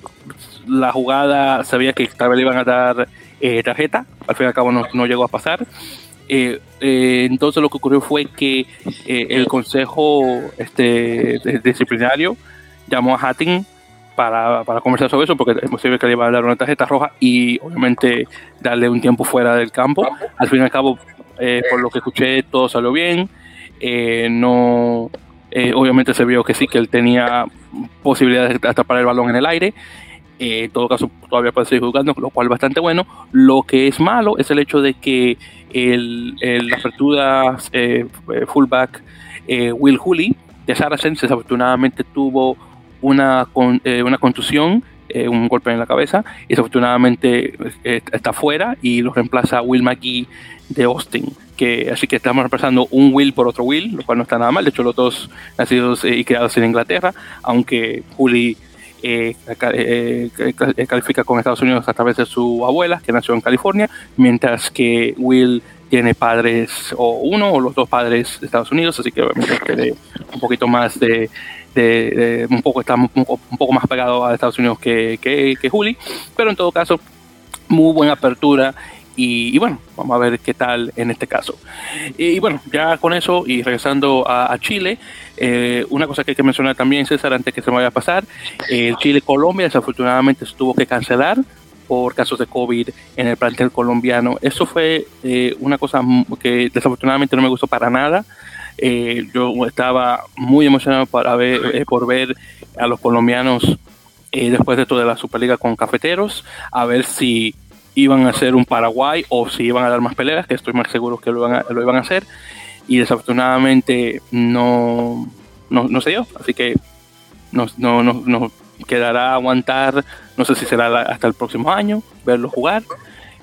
la jugada sabía que tal le iban a dar tarjeta, al fin y al cabo no, no llegó a pasar. Eh, eh, entonces lo que ocurrió fue que eh, el consejo este, disciplinario llamó a Hatting para, para, conversar sobre eso, porque es posible que le iba a dar una tarjeta roja y obviamente darle un tiempo fuera del campo. Al fin y al cabo, por lo que escuché, todo salió bien. no, obviamente se vio que sí, que él tenía posibilidades de atrapar el balón en el aire. En todo caso, todavía puede seguir jugando, lo cual es bastante bueno. Lo que es malo es el hecho de que el, el, la apertura eh, fullback eh, Will Hooley de Saracens desafortunadamente tuvo una, eh, una contusión, un golpe en la cabeza, y desafortunadamente está fuera y lo reemplaza Will McGee de Austin. Que, así que estamos reemplazando un Will por otro Will, lo cual no está nada mal. De hecho, los dos nacidos y criados en Inglaterra, aunque Hooley eh, eh, eh, califica con Estados Unidos a través de su abuela, que nació en California, mientras que Will tiene padres, o uno o los dos padres de Estados Unidos, así que obviamente tiene un poquito más de, un poco está un poco, más pegado a Estados Unidos que, que, que Juli, pero en todo caso, muy buena apertura y, bueno, vamos a ver qué tal en este caso. Y, bueno, ya con eso y regresando a, Chile, eh, una cosa que hay que mencionar también, César, antes que se me vaya a pasar, eh, Chile-Colombia desafortunadamente se tuvo que cancelar por casos de COVID en el plantel colombiano. Eso fue eh, una cosa que desafortunadamente no me gustó para nada. Eh, yo estaba muy emocionado para ver, por ver a los colombianos después de todo de la Superliga con Cafeteros, a ver si iban a hacer un Paraguay o si iban a dar más peleas, que estoy más seguro que lo iban a, lo iban a hacer. Y desafortunadamente no, no, no. Así que nos, no, no, nos quedará aguantar, no sé si será hasta el próximo año, verlo jugar.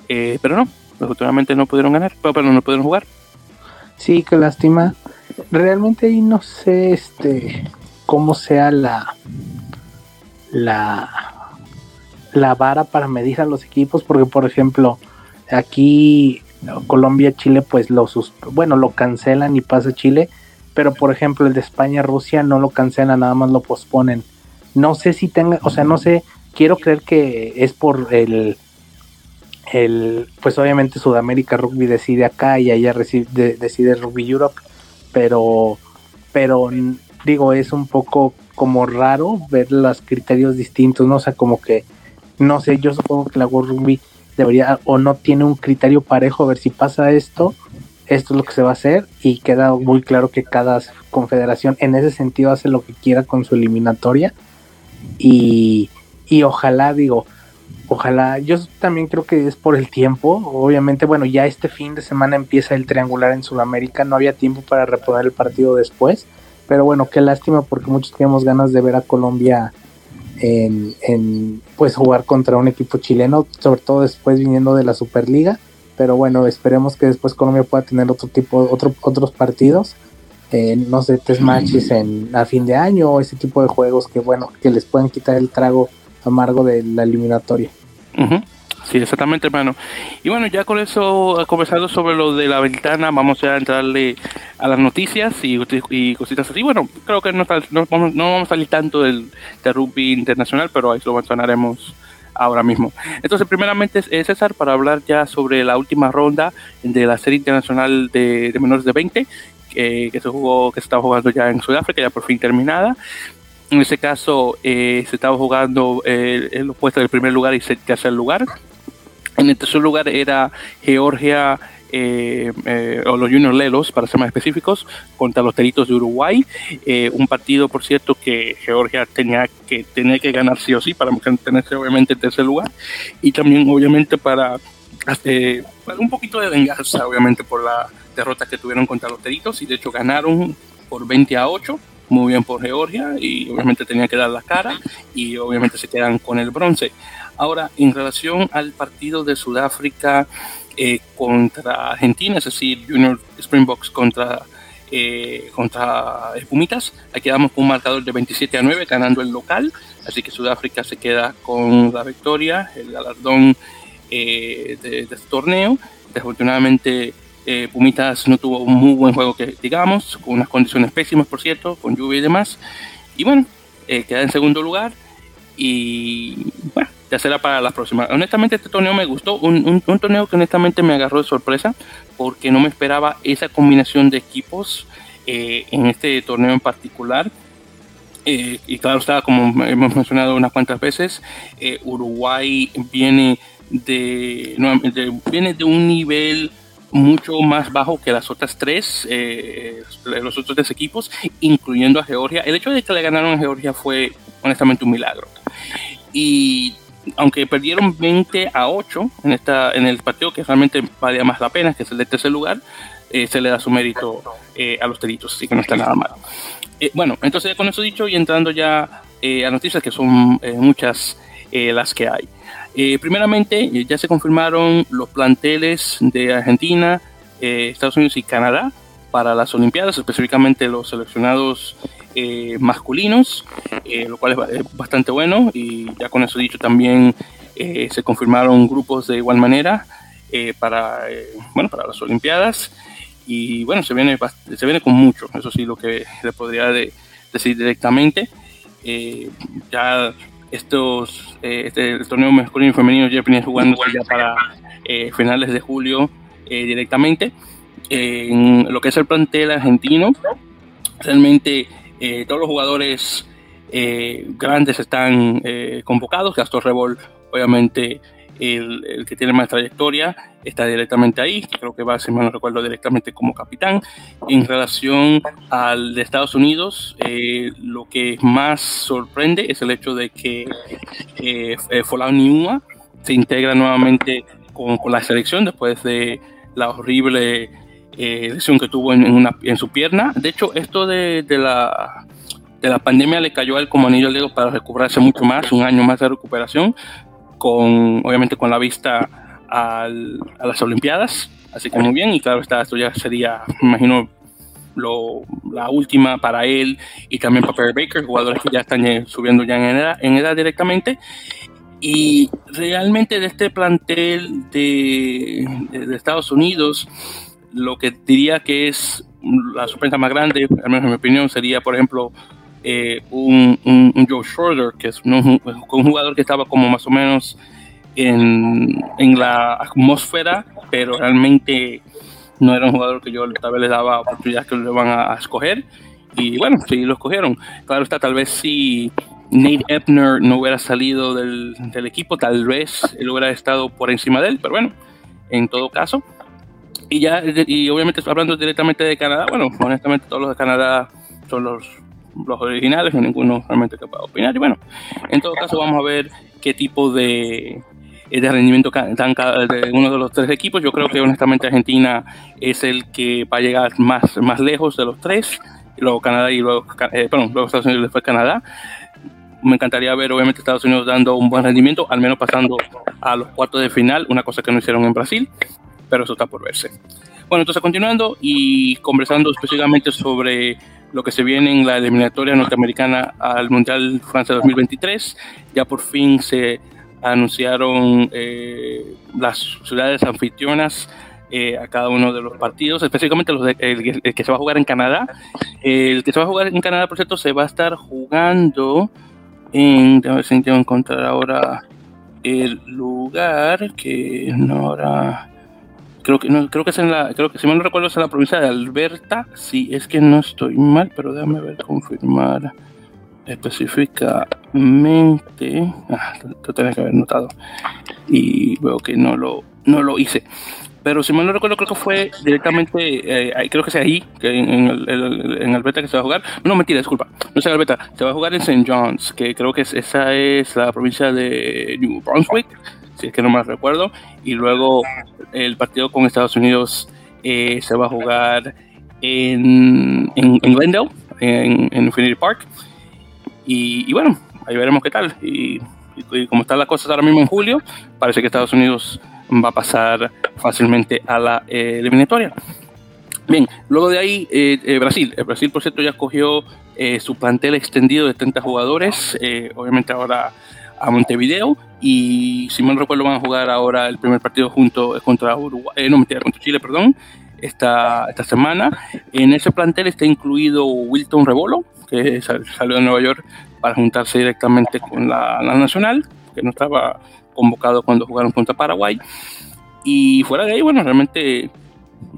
Eh, pero no, desafortunadamente no pudieron ganar, pero, pero no pudieron jugar. Sí, qué lástima. Realmente ahí no sé este cómo sea la la la vara para medir a los equipos, porque por ejemplo, aquí Colombia-Chile, pues lo, bueno, lo cancelan y pasa Chile, pero por ejemplo el de España-Rusia no lo cancelan, nada más lo posponen. No sé si tenga, o sea, no sé, quiero creer que es por el, el pues obviamente Sudamérica Rugby decide acá y allá decide Rugby Europe, pero, pero digo, es un poco como raro ver los criterios distintos, ¿no? O sea, como que, no sé, yo supongo que la World Rugby debería o no tiene un criterio parejo a ver si pasa esto, esto es lo que se va a hacer y queda muy claro que cada confederación en ese sentido hace lo que quiera con su eliminatoria. Y, y ojalá digo, ojalá, yo también creo que es por el tiempo, obviamente, bueno, ya este fin de semana empieza el triangular en Sudamérica, no había tiempo para reponer el partido después, pero bueno, qué lástima porque muchos teníamos ganas de ver a Colombia en, en pues jugar contra un equipo chileno, sobre todo después viniendo de la Superliga. Pero bueno, esperemos que después Colombia pueda tener otro tipo, otro, otros partidos, eh, no sé, test matches en, a fin de año o ese tipo de juegos que bueno, que les puedan quitar el trago amargo de la eliminatoria. Sí, exactamente, hermano. Y bueno, ya con eso, conversado sobre lo de la ventana, vamos a entrarle a las noticias y, y cositas así. Bueno, creo que no, no, vamos, no vamos a salir tanto del, rugby internacional, pero ahí lo mencionaremos ahora mismo. Entonces, primeramente, es César, para hablar ya sobre la última ronda de la serie internacional de, menores de 20, que, se jugó, que se estaba jugando ya en Sudáfrica, ya por fin terminada. En ese caso, eh, se estaba jugando eh, el opuesto del primer lugar y el tercer lugar. En el tercer lugar era Georgia, eh, eh, o los Junior Lelos, para ser más específicos, contra los Teritos de Uruguay. Eh, un partido, por cierto, que Georgia tenía que, tenía que ganar sí o sí para mantenerse, obviamente, en tercer lugar. Y también, obviamente, para, para un poquito de venganza, obviamente, por la derrota que tuvieron contra los Teritos. Y de hecho, ganaron por 20 a 8 muy bien por Georgia y obviamente tenía que dar la cara y obviamente se quedan con el bronce. Ahora, en relación al partido de Sudáfrica eh, contra Argentina, es decir, Junior Springboks contra, eh, contra Pumitas, aquí con un marcador de 27 a 9 ganando el local, así que Sudáfrica se queda con la victoria, el galardón eh, de, este torneo. Desafortunadamente, Pumitas no tuvo un muy buen juego que digamos, con unas condiciones pésimas, por cierto, con lluvia y demás. Y bueno, queda en segundo lugar y bueno, ya será para las próximas. Honestamente, este torneo me gustó, un, un, torneo que honestamente me agarró de sorpresa porque no me esperaba esa combinación de equipos eh, en este torneo en particular. Eh, y claro, está como hemos mencionado unas cuantas veces, eh, Uruguay viene de, viene de un nivel mucho más bajo que las otras tres, los otros tres equipos, incluyendo a Georgia. El hecho de que le ganaron a Georgia fue honestamente un milagro. Y aunque perdieron 20 a 8 en, esta, en el partido que realmente valía más la pena, que es el de tercer lugar, eh, se le da su mérito eh, a los teritos, así que no está nada mal. Eh, bueno, entonces con eso dicho y entrando ya a noticias que son muchas las que hay. primeramente, ya se confirmaron los planteles de Argentina, Estados Unidos y Canadá para las Olimpiadas, específicamente los seleccionados eh, masculinos, eh, lo cual es bastante bueno. Y ya con eso dicho, también eh, se confirmaron grupos de igual manera para, bueno, para las Olimpiadas. Y bueno, se viene, se viene con mucho, eso sí, lo que le podría decir directamente. ya estos, este el torneo masculino y femenino ya viene jugando ya para finales de julio directamente. En lo que es el plantel argentino, realmente eh, todos los jugadores eh, grandes están eh, convocados. Gastón Rebol, obviamente, el, que tiene más trayectoria, está directamente ahí. Creo que va, si mal no recuerdo, directamente como capitán. En relación al de Estados Unidos, lo que más sorprende es el hecho de que eh, se integra nuevamente con, con, la selección después de la horrible eh, lesión que tuvo en, una, en, su pierna. De hecho, esto de, de, la, de la pandemia le cayó a él como anillo al dedo para recuperarse mucho más, un año más de recuperación, con obviamente con la vista al, a las Olimpiadas. Así que muy bien, y claro, está, esto ya sería, me imagino, lo, la última para él y también para Perry Baker, jugadores que ya están subiendo ya en edad, en edad directamente. Y realmente de este plantel de, Estados Unidos, lo que diría que es la sorpresa más grande, al menos en mi opinión, sería, por ejemplo, eh, un, Joe Schroeder, que es un, jugador que estaba como más o menos en, en, la atmósfera, pero realmente no era un jugador que yo tal vez le daba oportunidad que lo van a, escoger. Y bueno, sí lo escogieron. Claro está, tal vez si Nate Ebner no hubiera salido del, del, equipo, tal vez él hubiera estado por encima de él, pero bueno, en todo caso. Y ya, y obviamente hablando directamente de Canadá, bueno, honestamente todos los de Canadá son los, los originales, no ninguno realmente capaz de opinar. Y bueno, en todo caso vamos a ver qué tipo de, de rendimiento dan de uno de los tres equipos. Yo creo que honestamente Argentina es el que va a llegar más, más lejos de los tres. Luego Canadá y luego, eh, perdón, luego Estados Unidos y después Canadá me encantaría ver obviamente Estados Unidos dando un buen rendimiento, al menos pasando a los cuartos de final, una cosa que no hicieron en Brasil, pero eso está por verse. Bueno, entonces continuando y conversando específicamente sobre lo que se viene en la eliminatoria norteamericana al Mundial Francia 2023, ya por fin se anunciaron eh, las ciudades anfitrionas eh, a cada uno de los partidos, específicamente los el, que se va a jugar en Canadá. El que se va a jugar en Canadá, por cierto, se va a estar jugando en, a ver si encontrar ahora el lugar que no ahora creo que no creo que es en la creo que si mal no recuerdo es en la provincia de Alberta. Si es que no estoy mal pero déjame ver confirmar específicamente. Ah, lo tenía que haber notado. Y veo que no lo no lo hice. Pero si mal no recuerdo, creo que fue directamente, eh, creo que sea ahí, que en, el, en Alberta que se va a jugar. No, mentira, disculpa, no es en Alberta, se va a jugar en St. John's, que creo que esa es la provincia de New Brunswick, si es que no me recuerdo. Y luego el partido con Estados Unidos eh, se va a jugar en, en, Glendale, en, Infinity Park. Y, bueno, ahí veremos qué tal. Y, y como están las cosas ahora mismo en julio, parece que Estados Unidos va a pasar fácilmente a la eh, eliminatoria. Bien, luego de ahí, eh, eh, Brasil. Brasil, por cierto, ya escogió su plantel extendido de 30 jugadores, obviamente ahora a Montevideo, y si mal recuerdo van a jugar ahora el primer partido junto contra Uruguay, no mentira, contra Chile, perdón, esta, esta semana. En ese plantel está incluido Wilton Rebolo, que salió de Nueva York para juntarse directamente con la, la Nacional, que no estaba convocado cuando jugaron contra Paraguay. Y fuera de ahí, bueno, realmente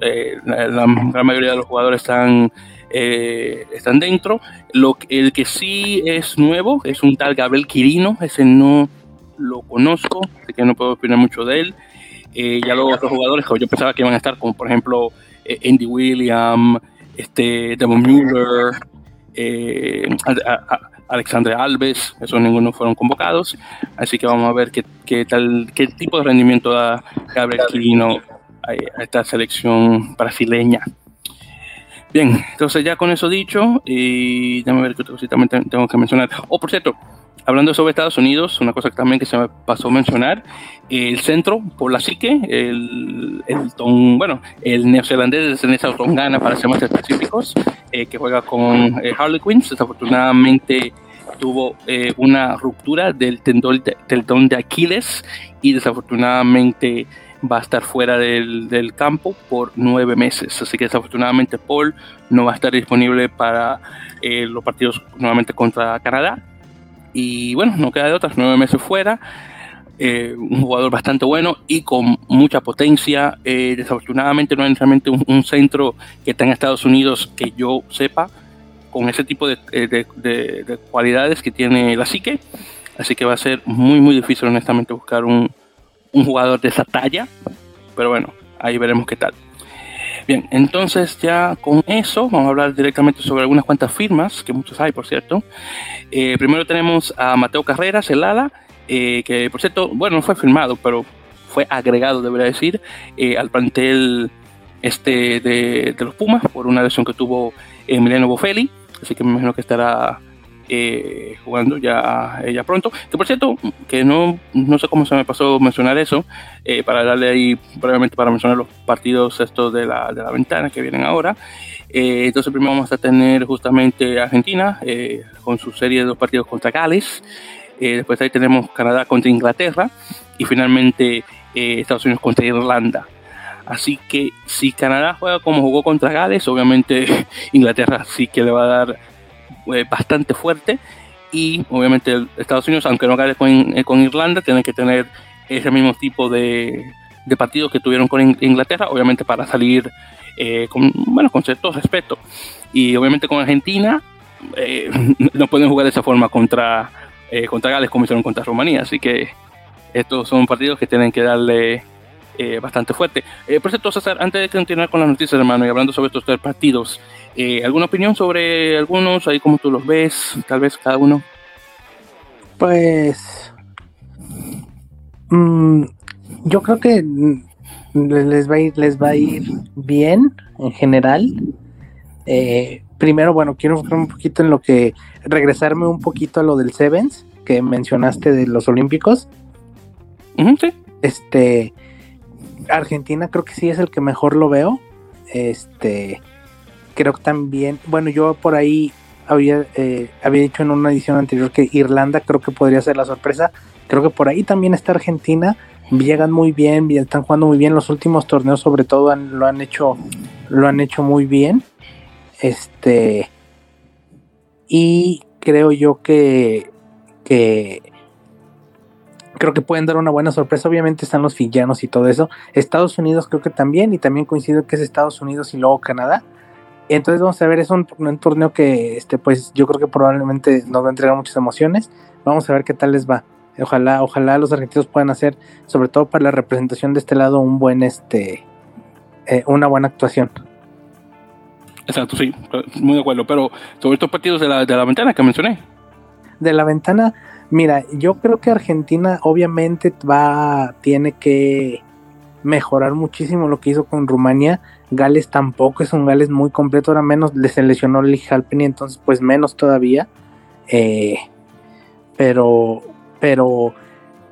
eh, la, gran mayoría de los jugadores están, eh, están dentro. El que sí es nuevo es un tal Gabriel Quirino, ese no lo conozco, así que no puedo opinar mucho de él. Eh, ya los otros jugadores que yo pensaba que iban a estar, como por ejemplo Andy Williams, este, Devon Mueller, Alexandre Alves, esos ninguno fueron convocados, así que vamos a ver qué, qué tal, qué tipo de rendimiento da Gabriel Quirino a, esta selección brasileña. Bien, entonces ya con eso dicho, y déjame ver qué otra cosita tengo que mencionar. Oh, por cierto, hablando sobre Estados Unidos, una cosa también que se me pasó a mencionar, el centro por la psique, el, el ton, bueno, el neozelandés de Nessa Tongana, para ser más específicos, eh, que juega con eh, Harley Quinn, desafortunadamente tuvo eh, una ruptura del tendón de, tendón de Aquiles y desafortunadamente va a estar fuera del, del, campo por nueve meses. Así que desafortunadamente Paul no va a estar disponible para los partidos nuevamente contra Canadá y bueno, no queda de otras, nueve meses fuera. Eh, un jugador bastante bueno y con mucha potencia. Eh, desafortunadamente no hay realmente un, centro que está en Estados Unidos que yo sepa con ese tipo de, eh, cualidades que tiene la psique. Así que va a ser muy, muy difícil honestamente buscar un, un jugador de esa talla. Pero bueno, ahí veremos qué tal. Bien, entonces ya con eso vamos a hablar directamente sobre algunas cuantas firmas, que muchos hay, por cierto. Eh, primero tenemos a Mateo Carreras, el ala, eh, que por cierto, bueno, no fue firmado, pero fue agregado, debería decir, eh, al plantel este de, los Pumas por una lesión que tuvo Emiliano Bofelli. Así que me imagino que estará eh, jugando ya, ella pronto. Que por cierto, que no, no sé cómo se me pasó mencionar eso, eh, para darle ahí brevemente para mencionar los partidos estos de la, de la ventana que vienen ahora. Eh, entonces primero vamos a tener justamente Argentina con su serie de dos partidos contra Gales. después ahí tenemos Canadá contra Inglaterra y finalmente Estados Unidos contra Irlanda. Así que si Canadá juega como jugó contra Gales, obviamente <laughs> Inglaterra sí que le va a dar bastante fuerte y obviamente Estados Unidos, aunque no gane con, Irlanda, tiene que tener ese mismo tipo de, de partidos que tuvieron con Inglaterra, obviamente para salir eh, con, bueno, con cierto respeto. Y obviamente con Argentina eh, <laughs> no pueden jugar de esa forma contra, eh, contra Gales como hicieron contra Rumanía. Así que estos son partidos que tienen que darle bastante fuerte. por cierto, César, antes de continuar con las noticias, hermano, y hablando sobre estos tres partidos, ¿alguna opinión sobre algunos? Ahí como tú los ves, tal vez cada uno. Pues... Mm, yo creo que les va a ir, les va a ir bien en general. Eh, primero, bueno, quiero enfocarme un poquito en lo que, regresarme un poquito a lo del Sevens que mencionaste de los Olímpicos. Este, Argentina creo que sí es el que mejor lo veo. Este, creo que también, bueno, yo por ahí había, eh, había dicho en una edición anterior que Irlanda creo que podría ser la sorpresa. Creo que por ahí también está Argentina llegan muy bien, están jugando muy bien los últimos torneos, sobre todo lo han hecho, lo han hecho muy bien. Este y creo yo que, que creo que pueden dar una buena sorpresa. Obviamente están los fillanos y todo eso. Estados Unidos creo que también, y también coincido que es Estados Unidos y luego Canadá. Entonces vamos a ver, es un, un, torneo que este, pues yo creo que probablemente nos va a entregar muchas emociones. Vamos a ver qué tal les va. Ojalá, ojalá los argentinos puedan hacer, sobre todo para la representación de este lado, un buen este eh, una buena actuación. Exacto, sí, muy de acuerdo. Pero sobre estos partidos de la, de la ventana que mencioné. De la ventana, mira, yo creo que Argentina obviamente va, tiene que mejorar muchísimo lo que hizo con Rumania. Gales tampoco es un Gales muy completo, ahora menos le seleccionó el Halpenny, entonces pues menos todavía. Eh, pero pero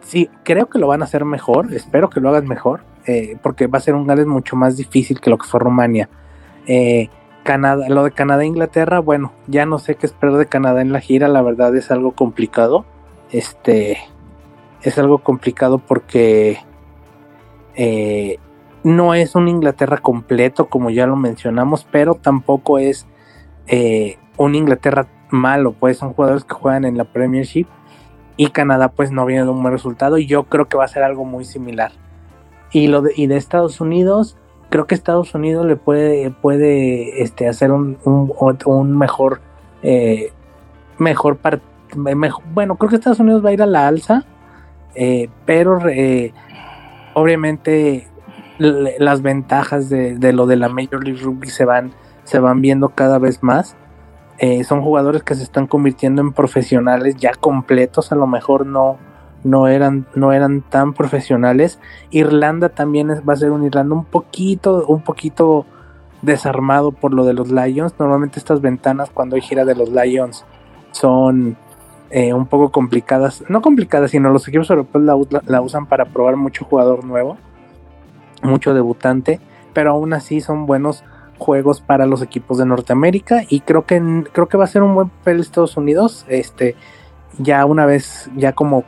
sí, creo que lo van a hacer mejor, espero que lo hagan mejor, eh, porque va a ser un Gales mucho más difícil que lo que fue Rumania. Eh, Canadá, lo de Canadá e Inglaterra, bueno, ya no sé qué esperar de Canadá en la gira, la verdad es algo complicado. Este es algo complicado porque no es un Inglaterra completo, como ya lo mencionamos, pero tampoco es un Inglaterra malo, pues son jugadores que juegan en la Premiership y Canadá pues no viene de un buen resultado y yo creo que va a ser algo muy similar. Y, lo de, y de Estados Unidos, creo que Estados Unidos le puede, puede este, hacer un, un, mejor, eh, mejor, bueno, creo que Estados Unidos va a ir a la alza, eh, pero eh, obviamente las ventajas de, lo de la Major League Rugby se van, se van viendo cada vez más eh, son jugadores que se están convirtiendo en profesionales ya completos, a lo mejor no, no, eran, no eran tan profesionales. Irlanda también va a ser un Irlanda un poquito, un poquito desarmado por lo de los Lions. Normalmente estas ventanas cuando hay gira de los Lions son eh, un poco complicadas, no complicadas, sino los equipos europeos la, usan para probar mucho jugador nuevo, mucho debutante, pero aún así son buenos juegos para los equipos de Norteamérica y creo que creo que va a ser un buen papel Estados Unidos este ya una vez ya como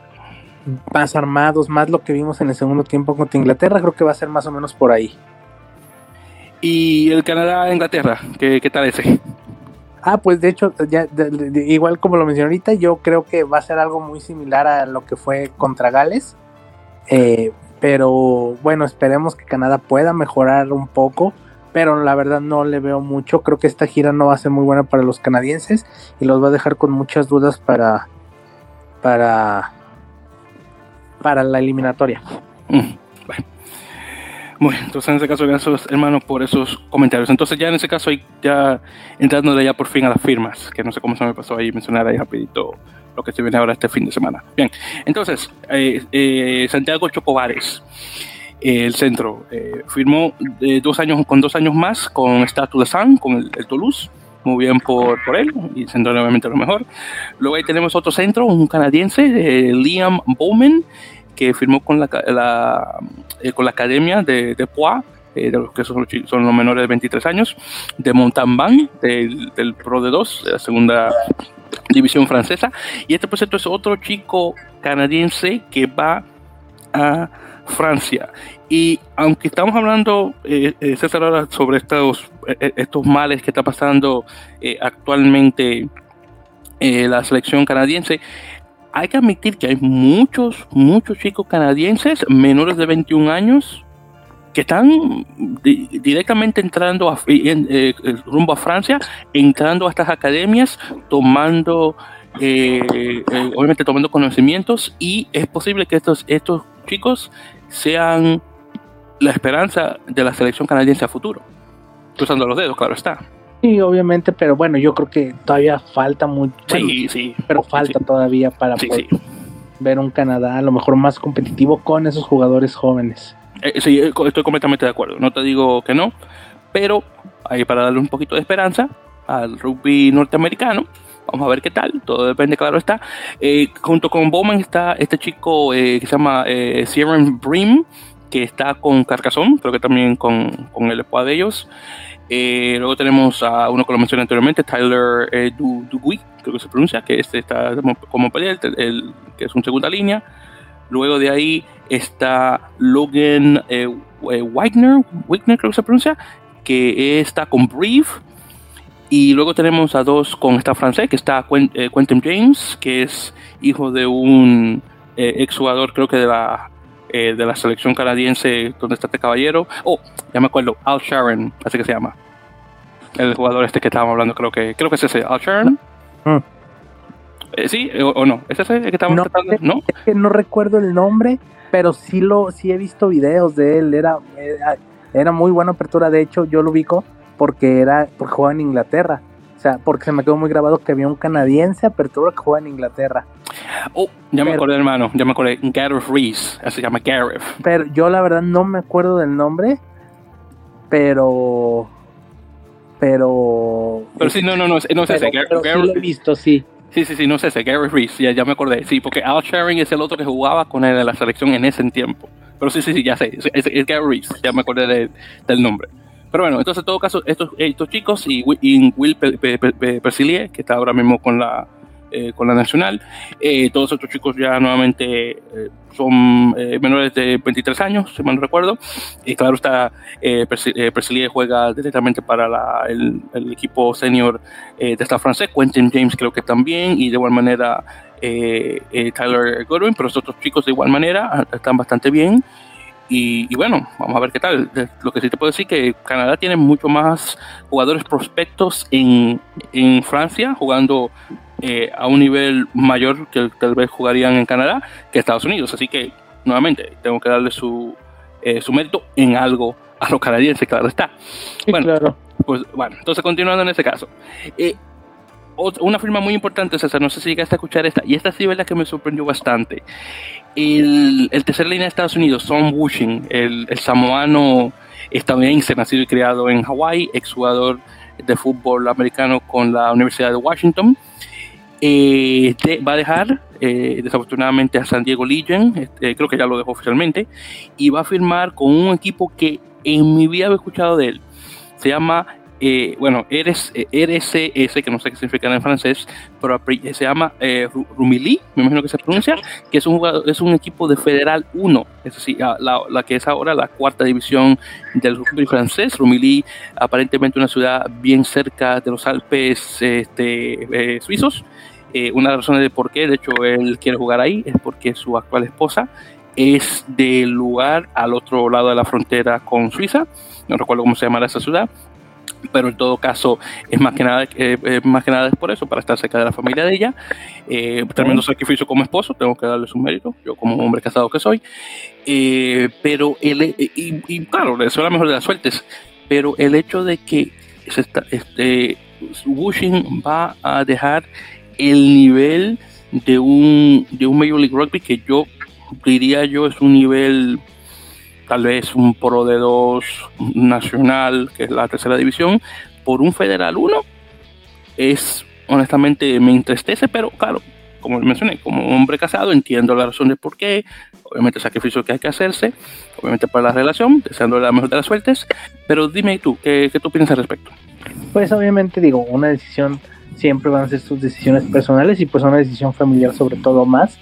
más armados más lo que vimos en el segundo tiempo contra Inglaterra creo que va a ser más o menos por ahí. Y el Canadá Inglaterra qué, qué tal ese Ah, pues de hecho, ya, igual como lo mencioné ahorita, yo creo que va a ser algo muy similar a lo que fue contra Gales. Eh, pero bueno, esperemos que Canadá pueda mejorar un poco pero la verdad no le veo mucho. Creo que esta gira no va a ser muy buena para los canadienses y los va a dejar con muchas dudas para para para la eliminatoria. Mm, bueno. entonces en ese caso, gracias hermano por esos comentarios. Entonces ya en ese caso, ya entrando de ya por fin a las firmas, que no sé cómo se me pasó ahí mencionar ahí rapidito lo que se viene ahora este fin de semana. Bien, entonces, eh, eh, Santiago Chocobares el centro. Eh, firmó eh, dos años, con dos años más con Statue de San, con el, Toulouse. Muy bien por, por él, y centro nuevamente lo mejor. Luego ahí tenemos otro centro, un canadiense, eh, Liam Bowman, que firmó con la, con la Academia de, de Poix, de los que son, son, los menores de 23 años, de Montalbán, del, del Pro de 2, de la segunda división francesa. Y este, por cierto, es otro chico canadiense que va a Francia. Y aunque estamos hablando, eh, eh César, ahora sobre estos, eh, estos males que está pasando eh, actualmente la selección canadiense, hay que admitir que hay muchos, muchos chicos canadienses menores de 21 años que están directamente entrando a, rumbo a Francia, entrando a estas academias, tomando, obviamente tomando conocimientos y es posible que estos, estos chicos sean la esperanza de la selección canadiense a futuro. Cruzando los dedos, claro está. Sí, obviamente, pero bueno, yo creo que todavía falta mucho. Sí, sí. Pero falta todavía para poder ver un Canadá a lo mejor más competitivo con esos jugadores jóvenes. Eh, sí, eh, estoy completamente de acuerdo. No te digo que no, pero ahí para darle un poquito de esperanza al rugby norteamericano. Vamos a ver qué tal. Todo depende, claro está. Eh, junto con Bowman está este chico que se llama eh, Brim, que está con Carcassonne, creo que también con, con el squad de ellos. Eh, luego tenemos a uno que lo mencioné anteriormente, Tyler eh, creo que se pronuncia, que este está como, pelea, el, que es un segunda línea. Luego de ahí está Logan eh, eh Wagner, creo que se pronuncia, que está con Brief. Y luego tenemos a dos con esta francés, que está eh, Quentin James, que es hijo de un ex jugador, creo que de la eh, de la selección canadiense donde está este caballero. Oh, ya me acuerdo, Al Sharon, así que se llama. El jugador este que estábamos hablando, creo que creo que es ese, Al Sharon. Mm. Eh, ¿Sí o, no? ¿Es ese el que estábamos no, tratando? ¿No? Es que no recuerdo el nombre, pero sí lo sí he visto videos de él. Era, era, era muy buena apertura. De hecho, yo lo ubico porque era porque jugaba en Inglaterra porque se me quedó muy grabado que había un canadiense apertura que juega en Inglaterra. Oh, ya me acordé, hermano, ya me acordé. Gareth Reese, se llama Gareth. Pero yo la verdad no me acuerdo del nombre, pero. Pero. Pero sí, no, no, no, no ese. Gareth, sí lo he visto, sí. Sí, sí, sí, no es ese, Gareth Reese, ya, ya me acordé. Sí, porque Al Sharing es el otro que jugaba con él en la selección en ese tiempo. Pero sí, sí, sí, ya sé, es, es, Gareth Reese, ya me acordé del nombre. Pero bueno, entonces en todo caso, estos, estos chicos y, Will Persilier, que está ahora mismo con la, eh, con la Nacional, eh, todos estos chicos ya nuevamente eh, son menores de 23 años, si mal no recuerdo. Y claro está, Persilier juega directamente para el, equipo senior de esta francés, Quentin James creo que también, y de igual manera Tyler Godwin, pero estos otros chicos de igual manera están bastante bien. Y, bueno, vamos a ver qué tal. Lo que sí te puedo decir que Canadá tiene mucho más jugadores prospectos en Francia, jugando eh, a un nivel mayor que tal vez jugarían en Canadá que Estados Unidos. Así que, nuevamente, tengo que darle su, eh, su mérito en algo a los canadienses, claro está. bueno, claro. pues bueno, entonces continuando en ese caso. Eh, una firma muy importante, César, no sé si llegaste a escuchar esta, y esta sí es la que me sorprendió bastante. El, el tercer línea de Estados Unidos, Son Wushing, el, el samoano estadounidense, nacido y criado en Hawái, exjugador de fútbol americano con la Universidad de Washington, eh, va a dejar eh, desafortunadamente a San Diego Legion, este, creo que ya lo dejó oficialmente, y va a firmar con un equipo que en mi vida he escuchado de él. Se llama eh, bueno, RCS, que no sé qué significa en francés, pero se llama eh, Rumilly, me imagino que se pronuncia, que es un, equipo de Federal 1, es decir, la, que es ahora la cuarta división del rugby francés. Rumilly, aparentemente una ciudad bien cerca de los Alpes este, eh, suizos. Eh, una de las razones de por qué, de hecho, él quiere jugar ahí es porque su actual esposa es del lugar al otro lado de la frontera con Suiza, no recuerdo cómo se llama esa ciudad, pero en todo caso es más que nada eh, más que nada es por eso para estar cerca de la familia de ella. Eh, tremendo sacrificio como esposo tengo que darle su mérito yo como hombre casado que soy. Eh, pero el, y, y, claro le la mejor de las suertes pero el hecho de que se está, este Bushing va a dejar el nivel de un de un Major League Rugby que yo diría yo es un nivel tal vez un Pro de 2 nacional, que es la tercera división, por un Federal 1, es honestamente me entristece, pero claro, como mencioné, como hombre casado entiendo la razón de por qué, obviamente el sacrificio que hay que hacerse, obviamente para la relación, deseando la mejor de las suertes, pero dime tú, ¿qué, qué tú piensas al respecto? Pues obviamente digo, una decisión siempre van a ser sus decisiones personales y pues una decisión familiar sobre todo más.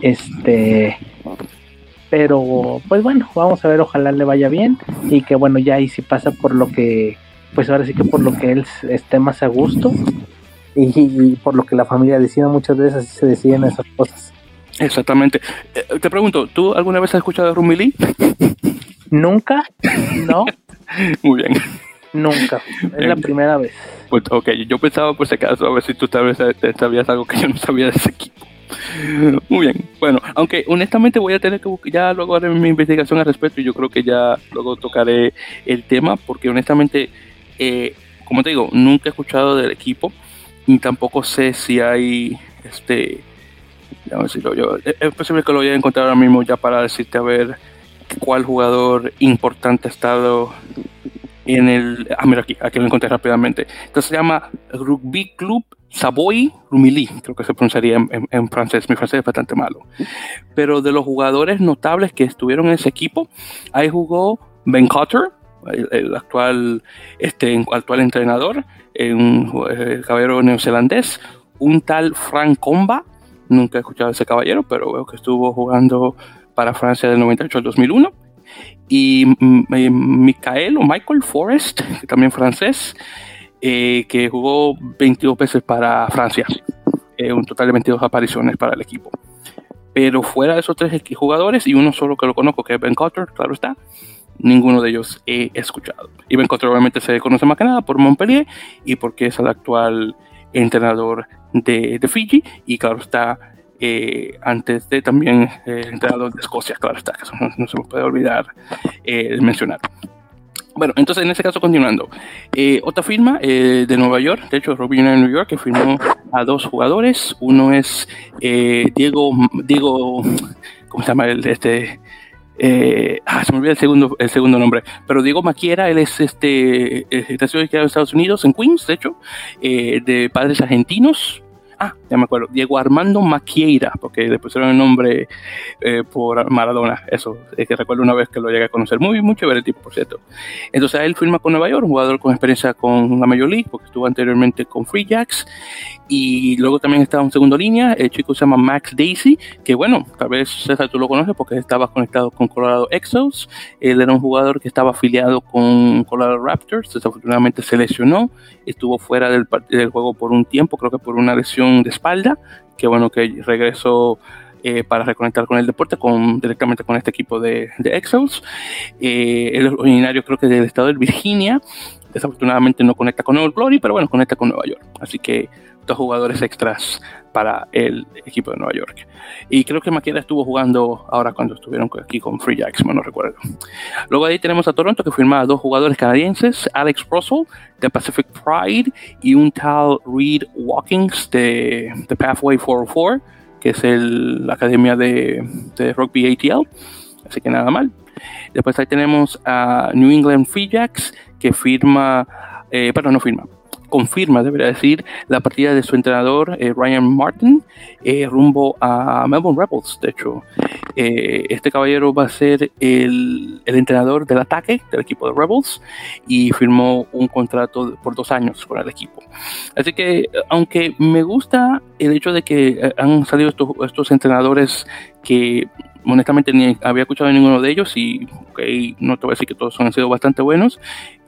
Este, pero pues bueno, vamos a ver, ojalá le vaya bien y que bueno, ya ahí si pasa por lo que, pues ahora sí que por lo que él esté más a gusto y, por lo que la familia decida, muchas veces así se deciden esas cosas. Exactamente. Eh, te pregunto, ¿tú alguna vez has escuchado a Rumili? Nunca, no. <laughs> Muy bien. Nunca, es la primera vez. Pues, ok, yo pensaba por si acaso a ver si tú sabes, sabías algo que yo no sabía de ese equipo. Muy bien, bueno, aunque honestamente voy a tener que buscar, ya luego haré mi investigación al respecto y yo creo que ya luego tocaré el tema porque honestamente, eh, como te digo, nunca he escuchado del equipo ni tampoco sé si hay este a decirlo yo es posible que lo voy a encontrar ahora mismo ya para decirte a ver cuál jugador importante ha estado en el ah mira aquí aquí lo encontré rápidamente. Entonces se llama Rugby Club Savoy Rumilly creo que se pronunciaría en, francés mi francés es bastante malo. Pero de los jugadores notables que estuvieron en ese equipo ahí jugó Ben Cotter el, actual este actual entrenador un eh, caballero neozelandés, un tal Frank Comba, nunca he escuchado a ese caballero, pero veo que estuvo jugando para Francia del 98 al 2001, y mm, eh, Michael o Michael Forrest, también francés, eh, que jugó 22 veces para Francia, un total de 22 apariciones para el equipo. Pero fuera de esos tres jugadores, y uno solo que lo conozco, que es Ben Cotter, claro está, ninguno de ellos he escuchado. Y Ben obviamente se conoce más que nada por Montpellier y porque es el actual entrenador de Fiji y claro está eh, antes de también el eh, entrenador de Escocia, claro está, eso no, se me puede olvidar eh, mencionar. Bueno, entonces en este caso continuando, otra firma de Nueva York, de hecho Robin en New York, que firmó a dos jugadores, uno es Diego, Diego, ¿cómo se llama? El, este, eh, ah, se me olvida el segundo, el segundo nombre, pero Diego Maquiera, él es este, eh, de Estados Unidos, en Queens, de hecho, eh, de padres argentinos, Ah, ya me acuerdo. Diego Armando Maquieira, porque le pusieron el nombre eh, por Maradona. Eso, es que recuerdo una vez que lo llegué a conocer. Muy, muy chévere el tipo, por cierto. Entonces, él firma con Nueva York, un jugador con experiencia con la Major League, porque estuvo anteriormente con Free Jacks. Y luego también estaba en segunda línea. El chico se llama Max Daisy, que bueno, tal vez César tú lo conoces porque estaba conectado con Colorado Exos. Él era un jugador que estaba afiliado con Colorado Raptors. Desafortunadamente se lesionó. Estuvo fuera del, del juego por un tiempo, creo que por una lesión de espalda, que bueno que regresó eh, para reconectar con el deporte con, directamente con este equipo de, de Exos. Eh, es originario creo que del estado de Virginia, desafortunadamente no conecta con Nueva Glory, pero bueno, conecta con Nueva York. Así que dos jugadores extras para el equipo de Nueva York. Y creo que Maqueda estuvo jugando ahora cuando estuvieron aquí con Free Jacks, no recuerdo. Luego ahí tenemos a Toronto que firma a dos jugadores canadienses, Alex Russell de Pacific Pride y un tal Reed Walkings de, de Pathway 404, que es el, la academia de, de rugby ATL. Así que nada mal. Después ahí tenemos a New England Free Jacks que firma, eh, no firma, confirma, debería decir, la partida de su entrenador eh, Ryan Martin eh, rumbo a Melbourne Rebels. De hecho, eh, este caballero va a ser el, el, entrenador del ataque del equipo de Rebels y firmó un contrato por dos años con el equipo. Así que, aunque me gusta el hecho de que han salido estos, estos entrenadores que honestamente ni había escuchado ninguno de ellos y no te voy a decir que todos han sido bastante buenos,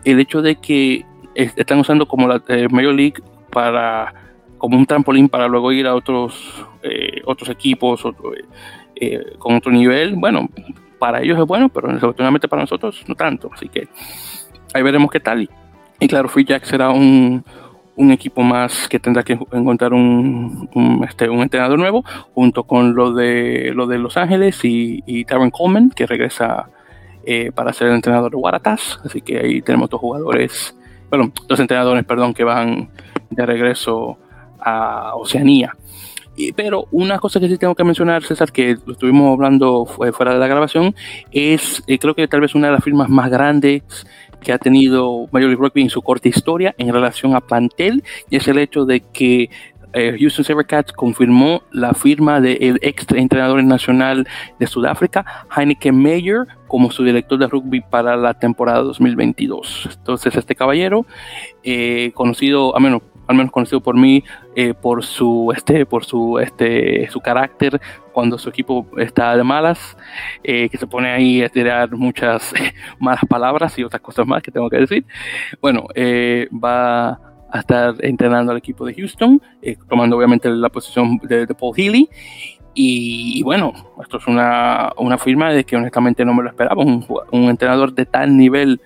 el hecho de que están usando como la eh, Major League para como un trampolín para luego ir a otros eh, otros equipos eh, con otro nivel. Bueno para ellos es bueno pero desafortunadamente para nosotros no tanto. Así que ahí veremos qué tal. Y, claro Free Jack será un, un equipo más que tendrá que encontrar un, un, este, un entrenador nuevo junto con lo de lo de Los Ángeles y, y Taron Coleman que regresa para ser el entrenador de Waratahs. Así que ahí tenemos dos jugadores bueno, dos entrenadores, perdón, que van de regreso a Oceanía. pero una cosa que sí tengo que mencionar, César, que lo estuvimos hablando fuera de la grabación, es eh, creo que tal vez una de las firmas más grandes que ha tenido Major League Rugby en su corta historia en relación a plantel, y es el hecho de que eh, Houston Sabercats confirmó la firma del ex entrenador nacional de Sudáfrica, Heineken Mayer, como su director de rugby para la temporada 2022. Entonces, este caballero, eh, conocido, a menos al menos conocido por mí, eh, por su este, por su este, su carácter cuando su equipo está de malas, eh, que se pone ahí a tirar muchas <laughs> malas palabras y otras cosas más que tengo que decir. Bueno, va a estar entrenando al equipo de Houston, tomando obviamente la posición de, Paul Healy. Y, bueno, esto es una, una, firma de que honestamente no me lo esperaba, un, un entrenador de tal nivel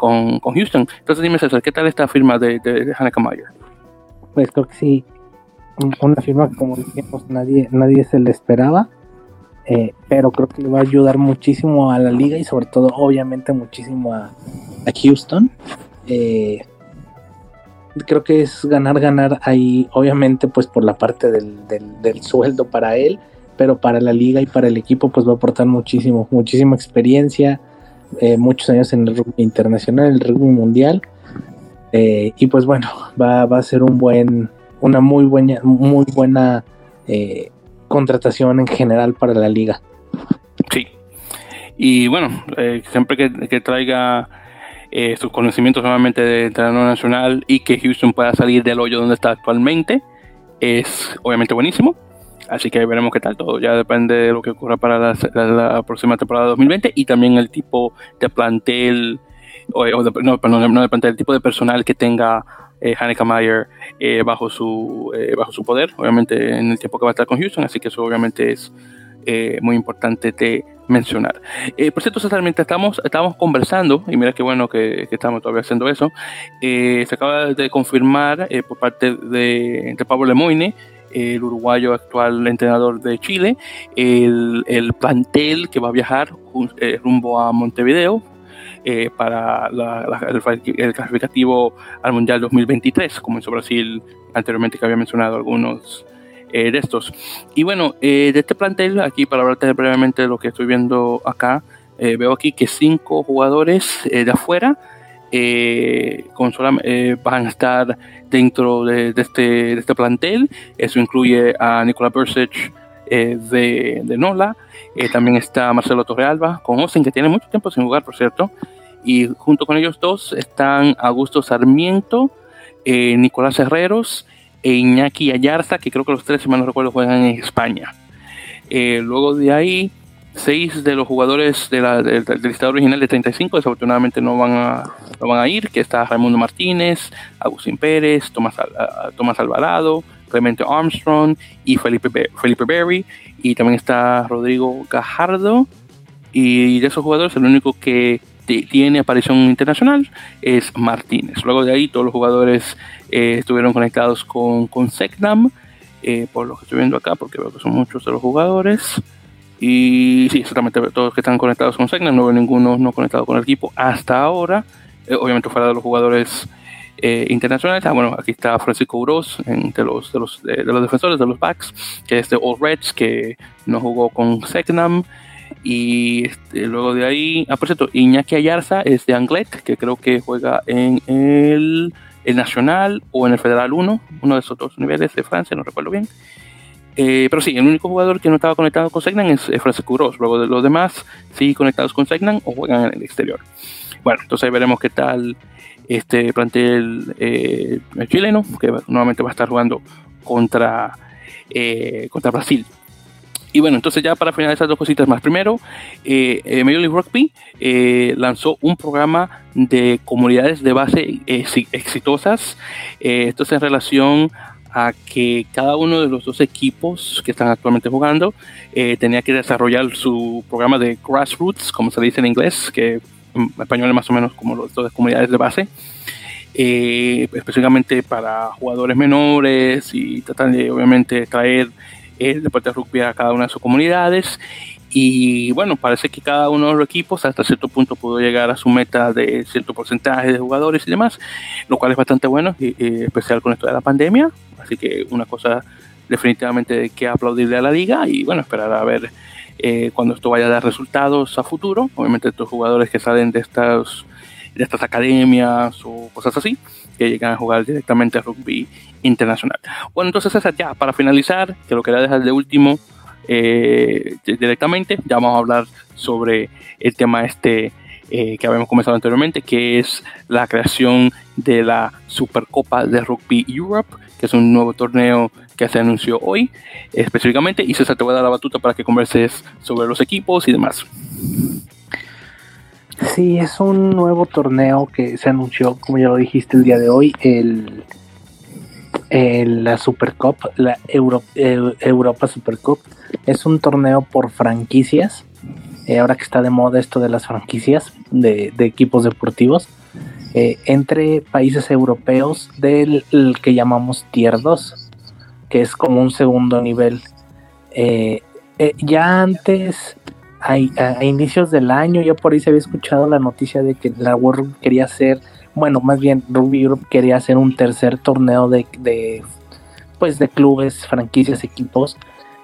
con, Houston. Entonces dime César, ¿qué tal esta firma de, de, de Mayer? Pues creo que sí, una firma que como dijimos nadie, nadie se le esperaba, eh, pero creo que le va a ayudar muchísimo a la liga y sobre todo obviamente muchísimo a, Houston. Eh, creo que es ganar, ganar ahí, obviamente pues por la parte del, del, sueldo para él, pero para la liga y para el equipo pues va a aportar muchísimo, muchísima experiencia, eh, muchos años en el rugby internacional, el rugby mundial. Eh, y pues bueno, va, a ser un buen, una muy buena, muy buena eh, contratación en general para la liga. Sí. Y bueno, siempre que, traiga sus conocimientos nuevamente de entrenador nacional y que Houston pueda salir del hoyo donde está actualmente, es obviamente buenísimo. Así que veremos qué tal todo. Ya depende de lo que ocurra para la, próxima temporada 2020 y también el tipo de plantel, o, no, no, de plantel, el tipo de personal que tenga eh, Haneke Mayer eh, bajo, su, eh, bajo su poder, obviamente en el tiempo que va a estar con Houston. Así que eso obviamente es eh, muy importante de mencionar. por cierto, César, estamos, estamos conversando, y mira qué bueno que, estamos todavía haciendo eso, se acaba de confirmar por parte de, de Pablo Lemoyne el uruguayo actual entrenador de Chile, el, el plantel que va a viajar eh, rumbo a Montevideo eh, para el, clasificativo al Mundial 2023, como hizo Brasil anteriormente que había mencionado algunos eh, de estos. Y bueno, de este plantel, aquí para hablarte brevemente de lo que estoy viendo acá, veo aquí que cinco jugadores de afuera eh, eh, van a estar dentro de, este, este, plantel. Eso incluye a Nicolás Bursic eh, de, Nola. también está Marcelo Torrealba con Austin, que tiene mucho tiempo sin jugar, por cierto. Y junto con ellos dos están Augusto Sarmiento, Nicolás Herreros e Iñaki Ayarza, que creo que los tres, si mal no recuerdo, juegan en España. luego de ahí seis de los jugadores de la, del, listado original de 35 desafortunadamente no van a, no van a ir, que está Raimundo Martínez, Agustín Pérez, Tomás, Tomás Alvarado, Clemente Armstrong y Felipe, Felipe Berry, y también está Rodrigo Gajardo, y de esos jugadores el único que tiene aparición internacional es Martínez. Luego de ahí todos los jugadores eh, estuvieron conectados con, con Secnam, eh, por lo que estoy viendo acá, porque veo que son muchos de los jugadores. Y sí, exactamente, todos que están conectados con Segna, no veo ninguno no conectado con el equipo hasta ahora. Eh, obviamente fuera de los jugadores eh, internacionales. Ah, bueno, aquí está Francisco Uros, de, los, de, los, de, los defensores de los backs, que es de All Reds, que no jugó con Segnam. Y este, luego de ahí, ah, por cierto, Iñaki Ayarza es de Anglet, que creo que juega en el, el Nacional o en el Federal 1, uno de esos dos niveles de Francia, no recuerdo bien. Eh, pero sí, el único jugador que no estaba conectado con Segnan es, Francisco Gross. Luego de los demás, sí conectados con Segnan o juegan en el exterior. Bueno, entonces ahí veremos qué tal este plantel eh, chileno, que nuevamente va a estar jugando contra, eh, contra Brasil. Y bueno, entonces ya para finalizar dos cositas más. Primero, eh, Major League Rugby lanzó un programa de comunidades de base exitosas. esto es en relación a que cada uno de los dos equipos que están actualmente jugando eh, tenía que desarrollar su programa de grassroots, como se dice en inglés, que en español es más o menos como los dos comunidades de base, eh, específicamente para jugadores menores y tratar de obviamente traer el deporte de rugby a cada una de sus comunidades y bueno, parece que cada uno de los equipos hasta cierto punto pudo llegar a su meta de cierto porcentaje de jugadores y demás, lo cual es bastante bueno, y, especial con esto de la pandemia. Así que una cosa definitivamente que aplaudirle a la liga y bueno, esperar a ver eh, cuando esto vaya a dar resultados a futuro. Obviamente estos jugadores que salen de estas, de estas academias o cosas así, que llegan a jugar directamente rugby internacional. Bueno, entonces esa ya, para finalizar, que lo quería dejar de último eh, directamente. Ya vamos a hablar sobre el tema este eh, que habíamos comenzado anteriormente, que es la creación de la Supercopa de Rugby Europe, que es un nuevo torneo que se anunció hoy específicamente. Y César te voy a dar la batuta para que converses sobre los equipos y demás. Sí, es un nuevo torneo que se anunció, como ya lo dijiste el día de hoy, el, la Super Cup, la Europa Super Cup. Es un torneo por franquicias. Eh, ahora que está de moda esto de las franquicias de, equipos deportivos. Eh, entre países europeos del que llamamos Tier 2, que es como un segundo nivel. Eh, ya antes a, inicios del año, ya por ahí se había escuchado la noticia de que la World quería hacer, bueno, más bien Rugby Europe quería hacer un tercer torneo de, de pues de clubes, franquicias, equipos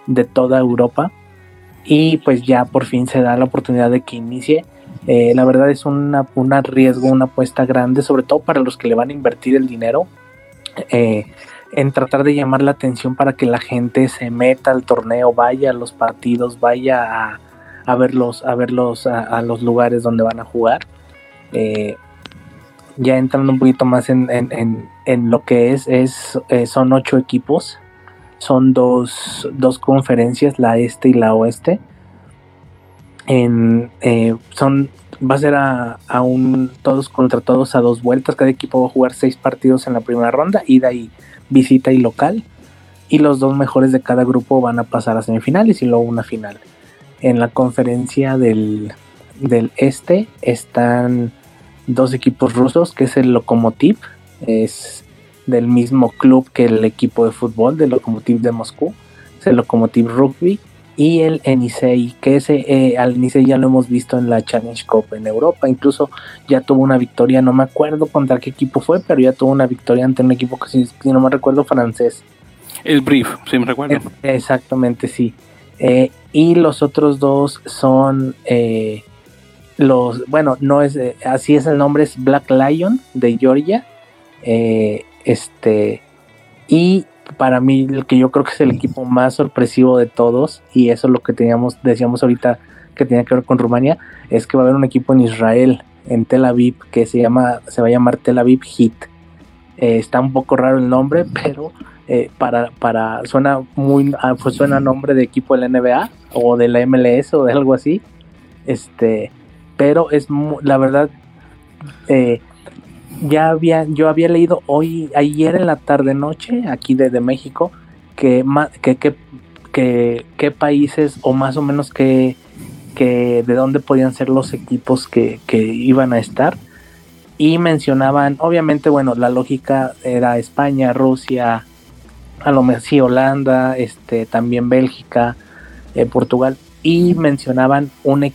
de toda Europa. Y pues ya por fin se da la oportunidad de que inicie. Eh, la verdad es una, un riesgo, una apuesta grande, sobre todo para los que le van a invertir el dinero. Eh, en tratar de llamar la atención para que la gente se meta al torneo, vaya a los partidos, vaya a, a verlos, a verlos a, los lugares donde van a jugar. Eh, ya entrando un poquito más en, lo que es, es eh, son ocho equipos, son dos, conferencias, la este y la oeste. En, eh, son va a ser a, a, un todos contra todos a dos vueltas. Cada equipo va a jugar seis partidos en la primera ronda, ida y visita y local. Y los dos mejores de cada grupo van a pasar a semifinales y luego una final en la conferencia del, este están dos equipos rusos, que es el Lokomotiv, es del mismo club que el equipo de fútbol del Lokomotiv de Moscú, es el Lokomotiv Rugby, y el Enisei, que ese eh, al Enisei ya lo hemos visto en la Challenge Cup en Europa, incluso ya tuvo una victoria, no me acuerdo contra qué equipo fue, pero ya tuvo una victoria ante un equipo que si, no me recuerdo francés. El Brief, si me recuerdo. Exactamente, sí. Eh, y los otros dos son eh, los, bueno, no es, eh, así es el nombre, es Black Lion de Georgia. este, y para mí, el que yo creo que es el equipo más sorpresivo de todos, y eso es lo que teníamos, decíamos ahorita que tenía que ver con Rumania, es que va a haber un equipo en Israel, en Tel Aviv, que se llama, se va a llamar Tel Aviv Heat. está un poco raro el nombre, <laughs> pero eh, para, para, suena muy, ah, pues suena nombre de equipo de la NBA o de la MLS o de algo así, este, pero es la verdad, eh, ya había, yo había leído hoy, ayer en la tarde noche, aquí desde México, que, que, que, que, países o más o menos que, que de dónde podían ser los equipos que, que iban a estar. Y mencionaban, obviamente, bueno, la lógica era España, Rusia, a lo mejor sí Holanda, este, también Bélgica, eh, Portugal, y mencionaban un,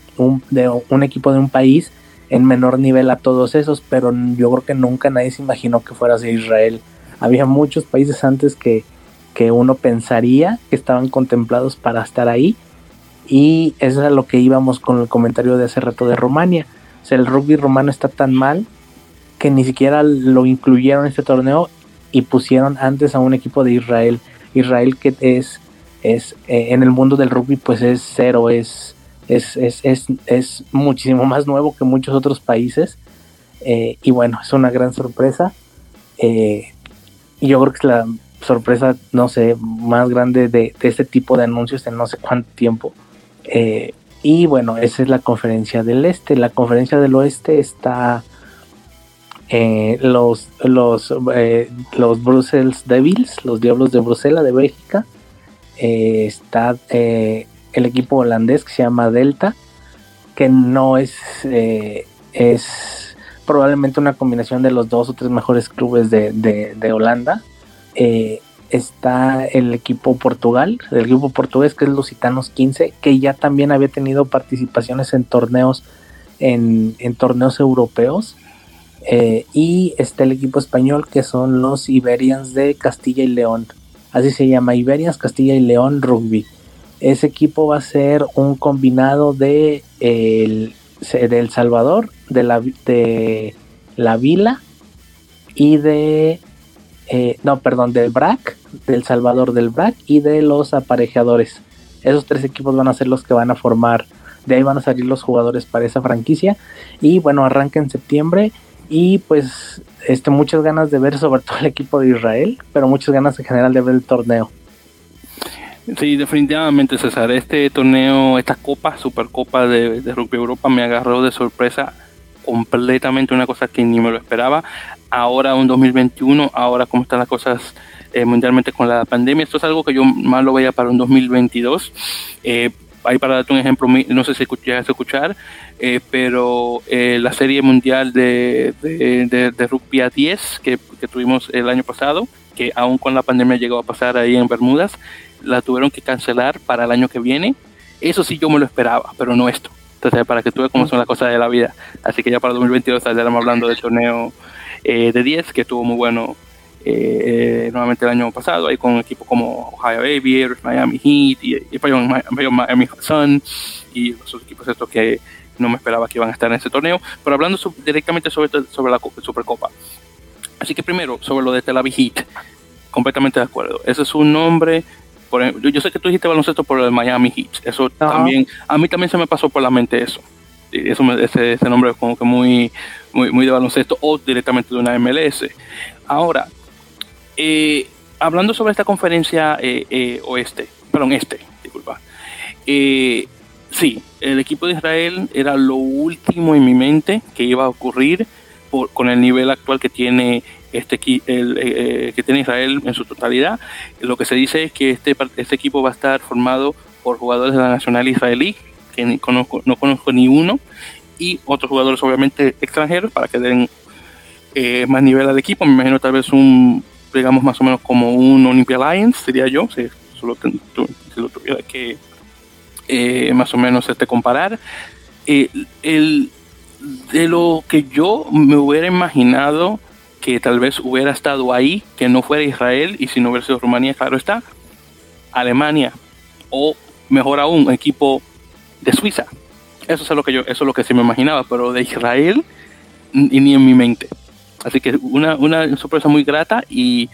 de, un equipo de un país en menor nivel a todos esos, pero yo creo que nunca nadie se imaginó que fuera así Israel. Había muchos países antes que, que uno pensaría que estaban contemplados para estar ahí, y eso es lo que íbamos con el comentario de hace rato de Rumania. O sea, el rugby rumano está tan mal que ni siquiera lo incluyeron en este torneo y pusieron antes a un equipo de Israel. Israel que es, es eh, en el mundo del rugby pues es cero, es, es, es, es, muchísimo más nuevo que muchos otros países. Eh, y bueno, es una gran sorpresa. Eh, y yo creo que es la sorpresa, no sé, más grande de, de este tipo de anuncios en no sé cuánto tiempo. y bueno, esa es la conferencia del este. La conferencia del oeste está eh, los, los, eh, los Brussels Devils, los Diablos de Bruselas de Bélgica. Eh, está el equipo holandés que se llama Delta, que no es, es probablemente una combinación de los dos o tres mejores clubes de, de Holanda. está el equipo Portugal, el equipo portugués que es Lusitanos 15, que ya también había tenido participaciones en torneos en, en torneos europeos eh, y está el equipo español que son los Iberians de Castilla y León. Así se llama, Iberians Castilla y León Rugby. Ese equipo va a ser un combinado de el, Salvador, de la, de la Vila y de... Eh, no, perdón, del BRAC, del Salvador del BRAC y de los aparejadores. Esos tres equipos van a ser los que van a formar de ahí van a salir los jugadores para esa franquicia. Y bueno, arranca en septiembre. Y pues este, muchas ganas de ver sobre todo el equipo de Israel, pero muchas ganas en general de ver el torneo. Sí, definitivamente, César. Este torneo, esta copa, Supercopa de, Rugby Europa, me agarró de sorpresa completamente una cosa que ni me lo esperaba. Ahora, un 2021, ahora cómo están las cosas eh, mundialmente con la pandemia. Esto es algo que yo más lo veía para un 2022. Eh, ahí para darte un ejemplo, no sé si llegas a escuchar, eh, pero eh, la serie mundial de, de, de, rugby a 10 que, que, tuvimos el año pasado, que aún con la pandemia llegó a pasar ahí en Bermudas, la tuvieron que cancelar para el año que viene. Eso sí yo me lo esperaba, pero no esto. Entonces, para que tú veas cómo son las cosas de la vida. Así que ya para 2022 estaremos hablando del torneo eh, de 10, que estuvo muy bueno eh, nuevamente el año pasado, ahí con equipos como Ohio Aviators, Miami Heat, y, y, Miami Sun, y los equipos estos que no me esperaba que iban a estar en ese torneo. Pero hablando directamente sobre, sobre la Supercopa. Así que primero, sobre lo de Tel Aviv Heat, completamente de acuerdo. Ese es un nombre por ejemplo, yo sé que tú dijiste baloncesto por el Miami Heat. Eso también, a mí también se me pasó por la mente eso. eso ese, ese, nombre es como que muy, muy, muy de baloncesto o directamente de una MLS. Ahora, eh, hablando sobre esta conferencia eh, eh, oeste, perdón, este, disculpa. sí, el equipo de Israel era lo último en mi mente que iba a ocurrir con el nivel actual que tiene este el, eh, que tiene Israel en su totalidad. Lo que se dice es que este, este equipo va a estar formado por jugadores de la nacional israelí, que no conozco ni uno, y otros jugadores obviamente extranjeros para que den eh, más nivel al equipo. Me imagino tal vez un, digamos más o menos como un Olympia Lions, sería yo, si, solo si lo tuviera que eh, más o menos este, comparar. el, de lo que yo me hubiera imaginado que tal vez hubiera estado ahí, que no fuera Israel y si no hubiera sido Rumanía, claro está, Alemania o mejor aún, equipo de Suiza. Eso es lo que yo, eso es lo que sí me imaginaba, pero de Israel ni en mi mente. Así que una, una sorpresa muy grata y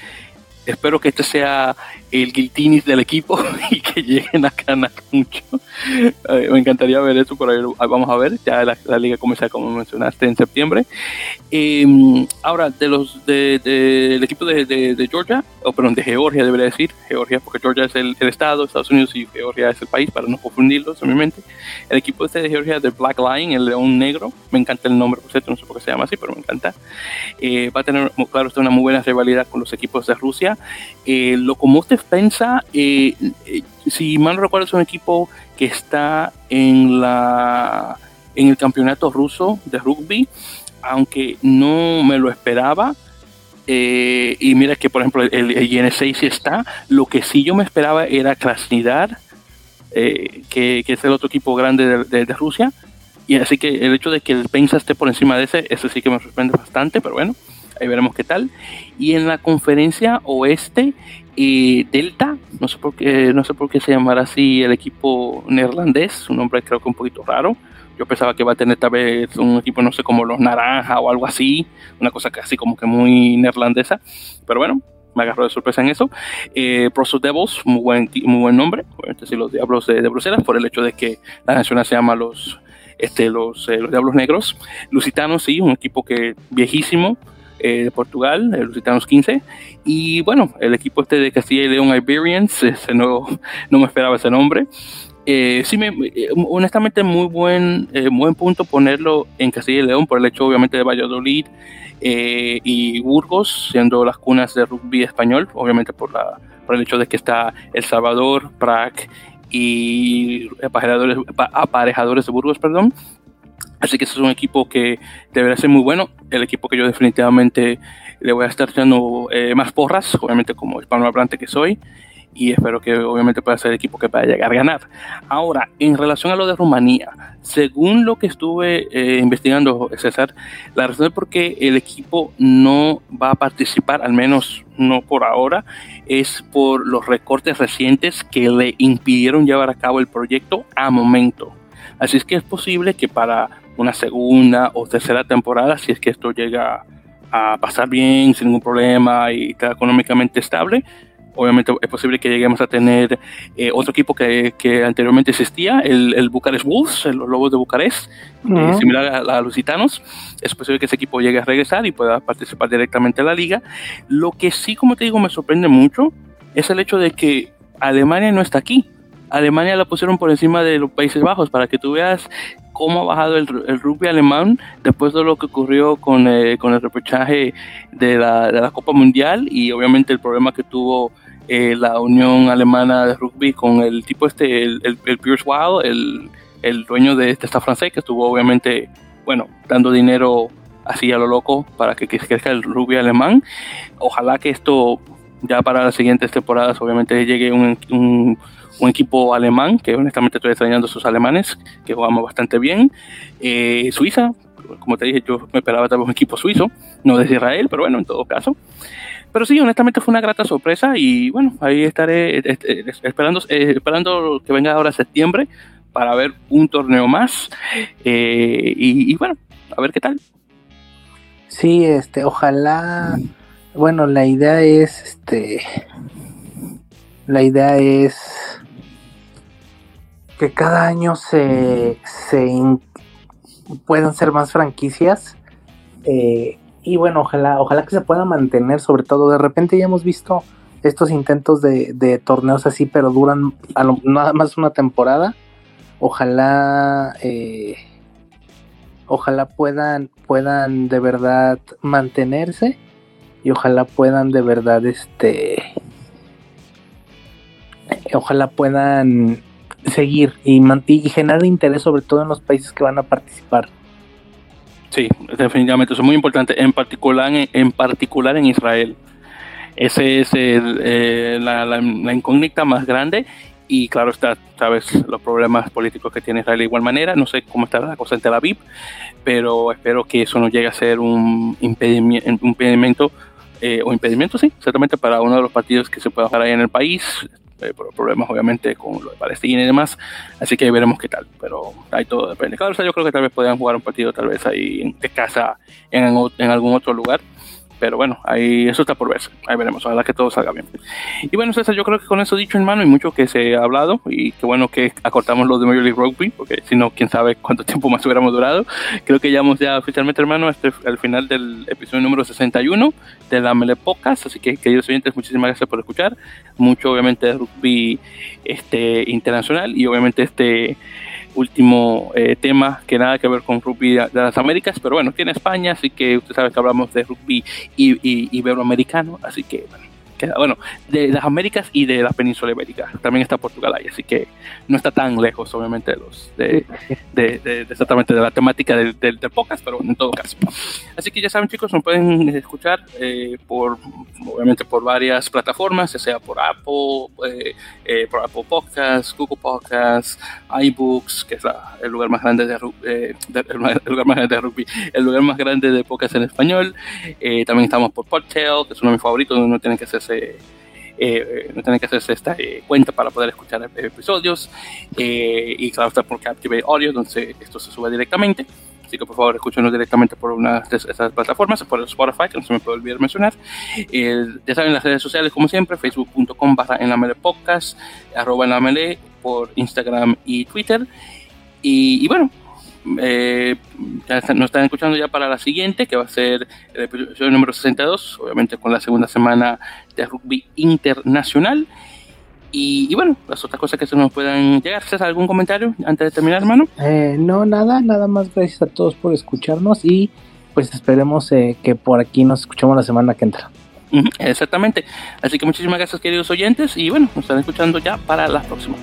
espero que este sea el Guiltinis del equipo <laughs> y que lleguen a ganar mucho. Eh, me encantaría ver eso, pero vamos a ver. Ya la, liga comienza, como mencionaste, en septiembre. Em, ahora, de los del de, equipo de, Georgia, o perdón, de Georgia debería decir, Georgia, porque Georgia es el, estado, Estados Unidos y Georgia es el país, para no confundirlos en mi mente. El equipo este de Georgia de Black Lion, el león negro, me encanta el nombre, por cierto, no sé por qué se llama así, pero me encanta. Eh, va a tener, claro, una muy buena rivalidad con los equipos de Rusia. Eh, lo piensa, eh, eh, si mal no recuerdo, es un equipo que está en, la, en el campeonato ruso de rugby, aunque no me lo esperaba. Eh, y mira que, por ejemplo, el, el IN6 sí está. Lo que sí yo me esperaba era Krasnidar, que, que, es el otro equipo grande de, de, Rusia. Y así que el hecho de que el Pensa esté por encima de ese, ese sí que me sorprende bastante, pero bueno, ahí veremos qué tal. Y en la conferencia oeste, y Delta, no sé por qué, no sé por qué se llamará así el equipo neerlandés, un nombre creo que un poquito raro. Yo pensaba que iba a tener tal vez un equipo, no sé, como los Naranja o algo así, una cosa casi como que muy neerlandesa, pero bueno, me agarró de sorpresa en eso. Eh, Devils, muy buen, muy buen nombre, obviamente sí, los Diablos de, Bruselas, por el hecho de que la nacional se llama los, este, los, eh, los Diablos Negros. Lusitanos, sí, un equipo que viejísimo, de Portugal, el Lusitanos 15. Y bueno, el equipo este de Castilla y León Iberians, <laughs> ese no, no me esperaba ese nombre. Eh, sí, me, eh, honestamente, muy buen, eh, buen punto ponerlo en Castilla y León por el hecho, obviamente, de Valladolid eh, y Burgos, siendo las cunas de rugby español, obviamente por, la, por el hecho de que está El Salvador, Prague y aparejadores, aparejadores de Burgos, perdón, Así que ese es un equipo que deberá ser muy bueno. El equipo que yo definitivamente le voy a estar echando eh, más porras, obviamente como hispanohablante que soy. Y espero que obviamente pueda ser el equipo que pueda llegar a ganar. Ahora, en relación a lo de Rumanía, según lo que estuve eh, investigando, César, la razón por qué el equipo no va a participar, al menos no por ahora, es por los recortes recientes que le impidieron llevar a cabo el proyecto a momento. Así es que es posible que para una segunda o tercera temporada, si es que esto llega a pasar bien, sin ningún problema y está económicamente estable, obviamente es posible que lleguemos a tener eh, otro equipo que, que, anteriormente existía, el, el Bucarest Wolves, los Lobos de Bucarest, eh, similar a, a, los gitanos. Es posible que ese equipo llegue a regresar y pueda participar directamente en la liga. Lo que sí, como te digo, me sorprende mucho es el hecho de que Alemania no está aquí. Alemania la pusieron por encima de los Países Bajos para que tú veas cómo ha bajado el, el rugby alemán después de lo que ocurrió con, eh, con el repechaje de la, de la, Copa Mundial y obviamente el problema que tuvo eh, la Unión Alemana de Rugby con el tipo este, el, el, el Pierce Wild, el, el dueño de, de esta francés, que estuvo obviamente, bueno, dando dinero así a lo loco para que, crezca el rugby alemán. Ojalá que esto ya para las siguientes temporadas obviamente llegue un, un, equipo alemán, que honestamente estoy extrañando a sus alemanes, que jugamos bastante bien. Eh, Suiza, como te dije, yo me esperaba tal vez un equipo suizo, no desde Israel, pero bueno, en todo caso. Pero sí, honestamente fue una grata sorpresa y bueno, ahí estaré esperando, eh, esperando que venga ahora septiembre para ver un torneo más eh, y, y bueno, a ver qué tal. Sí, este, ojalá bueno, la idea es, este, la idea es que cada año se, se puedan ser más franquicias eh, y bueno, ojalá, ojalá que se pueda mantener, sobre todo, de repente ya hemos visto estos intentos de, torneos así, pero duran nada más una temporada. Ojalá, eh, ojalá puedan, puedan de verdad mantenerse y ojalá puedan de verdad este ojalá puedan seguir y, y, generar interés sobre todo en los países que van a participar sí definitivamente eso es muy importante en particular en, en particular en Israel ese es el, eh, la, la, la, incógnita más grande y claro está, sabes, los problemas políticos que tiene Israel de igual manera. No sé cómo estará la cosa en Tel Aviv, pero espero que eso no llegue a ser un impedimento, un impedimento eh, o impedimento, sí, exactamente para uno de los partidos que se pueda jugar ahí en el país, eh, por problemas obviamente con lo de Palestina y demás, así que veremos qué tal, pero ahí todo depende. Claro, o yo creo que tal vez podrían jugar un partido tal vez ahí de casa en algún otro lugar, pero bueno, ahí eso está por verse. Ahí veremos, ojalá que todo salga bien. Y bueno, César, yo creo que con eso dicho en mano y mucho que se ha hablado y qué bueno que acortamos lo de Major League Rugby, porque si no, quién sabe cuánto <laughs> tiempo más hubiéramos durado. Creo que llegamos ya oficialmente, hermano, este, al final del episodio número 61 de la Mele Podcast. Así que, queridos oyentes, muchísimas gracias por escuchar. Mucho, obviamente, de rugby este, internacional y obviamente este último eh, tema que nada que ver con rugby de, las Américas, pero bueno, tiene España, así que usted sabe que hablamos de rugby y, y, iberoamericano, así que bueno, queda, bueno, de las Américas y de la península ibérica, también está Portugal ahí, así que no está tan lejos, obviamente, de los de, de, de exactamente de la temática del, del, del, podcast, pero en todo caso. Así que ya saben, chicos, nos pueden escuchar eh, por, obviamente, por varias plataformas, ya sea por Apple, eh, eh, por Apple Podcasts, Google Podcasts, iBooks, que es la, el lugar más grande de, eh, el lugar más grande de rugby, el lugar más grande de podcasts en español. Eh, también estamos por Podtail, que es uno de mis favoritos, donde no tienen que hacerse eh, no tienen que hacerse esta eh, cuenta para poder escuchar episodios eh, y claro está por Captivate Audio donde esto se sube directamente. Así que por favor escúchenos directamente por una de estas plataformas por Spotify que no se me puede olvidar mencionar. Ya saben las redes sociales como siempre facebook.com barra en la mele podcast arroba en la mele por Instagram y Twitter. Y, y bueno eh, ya nos están escuchando ya para la siguiente, que va a ser el episodio número 62, obviamente con la segunda semana de rugby internacional. Y, y, bueno, las otras cosas que se nos puedan llegar. ¿César, algún comentario antes de terminar, hermano? Eh, no, nada, nada más gracias a todos por escucharnos y pues esperemos eh, que por aquí nos escuchemos la semana que entra. Exactamente. Así que muchísimas gracias, queridos oyentes, y bueno, nos están escuchando ya para la próxima.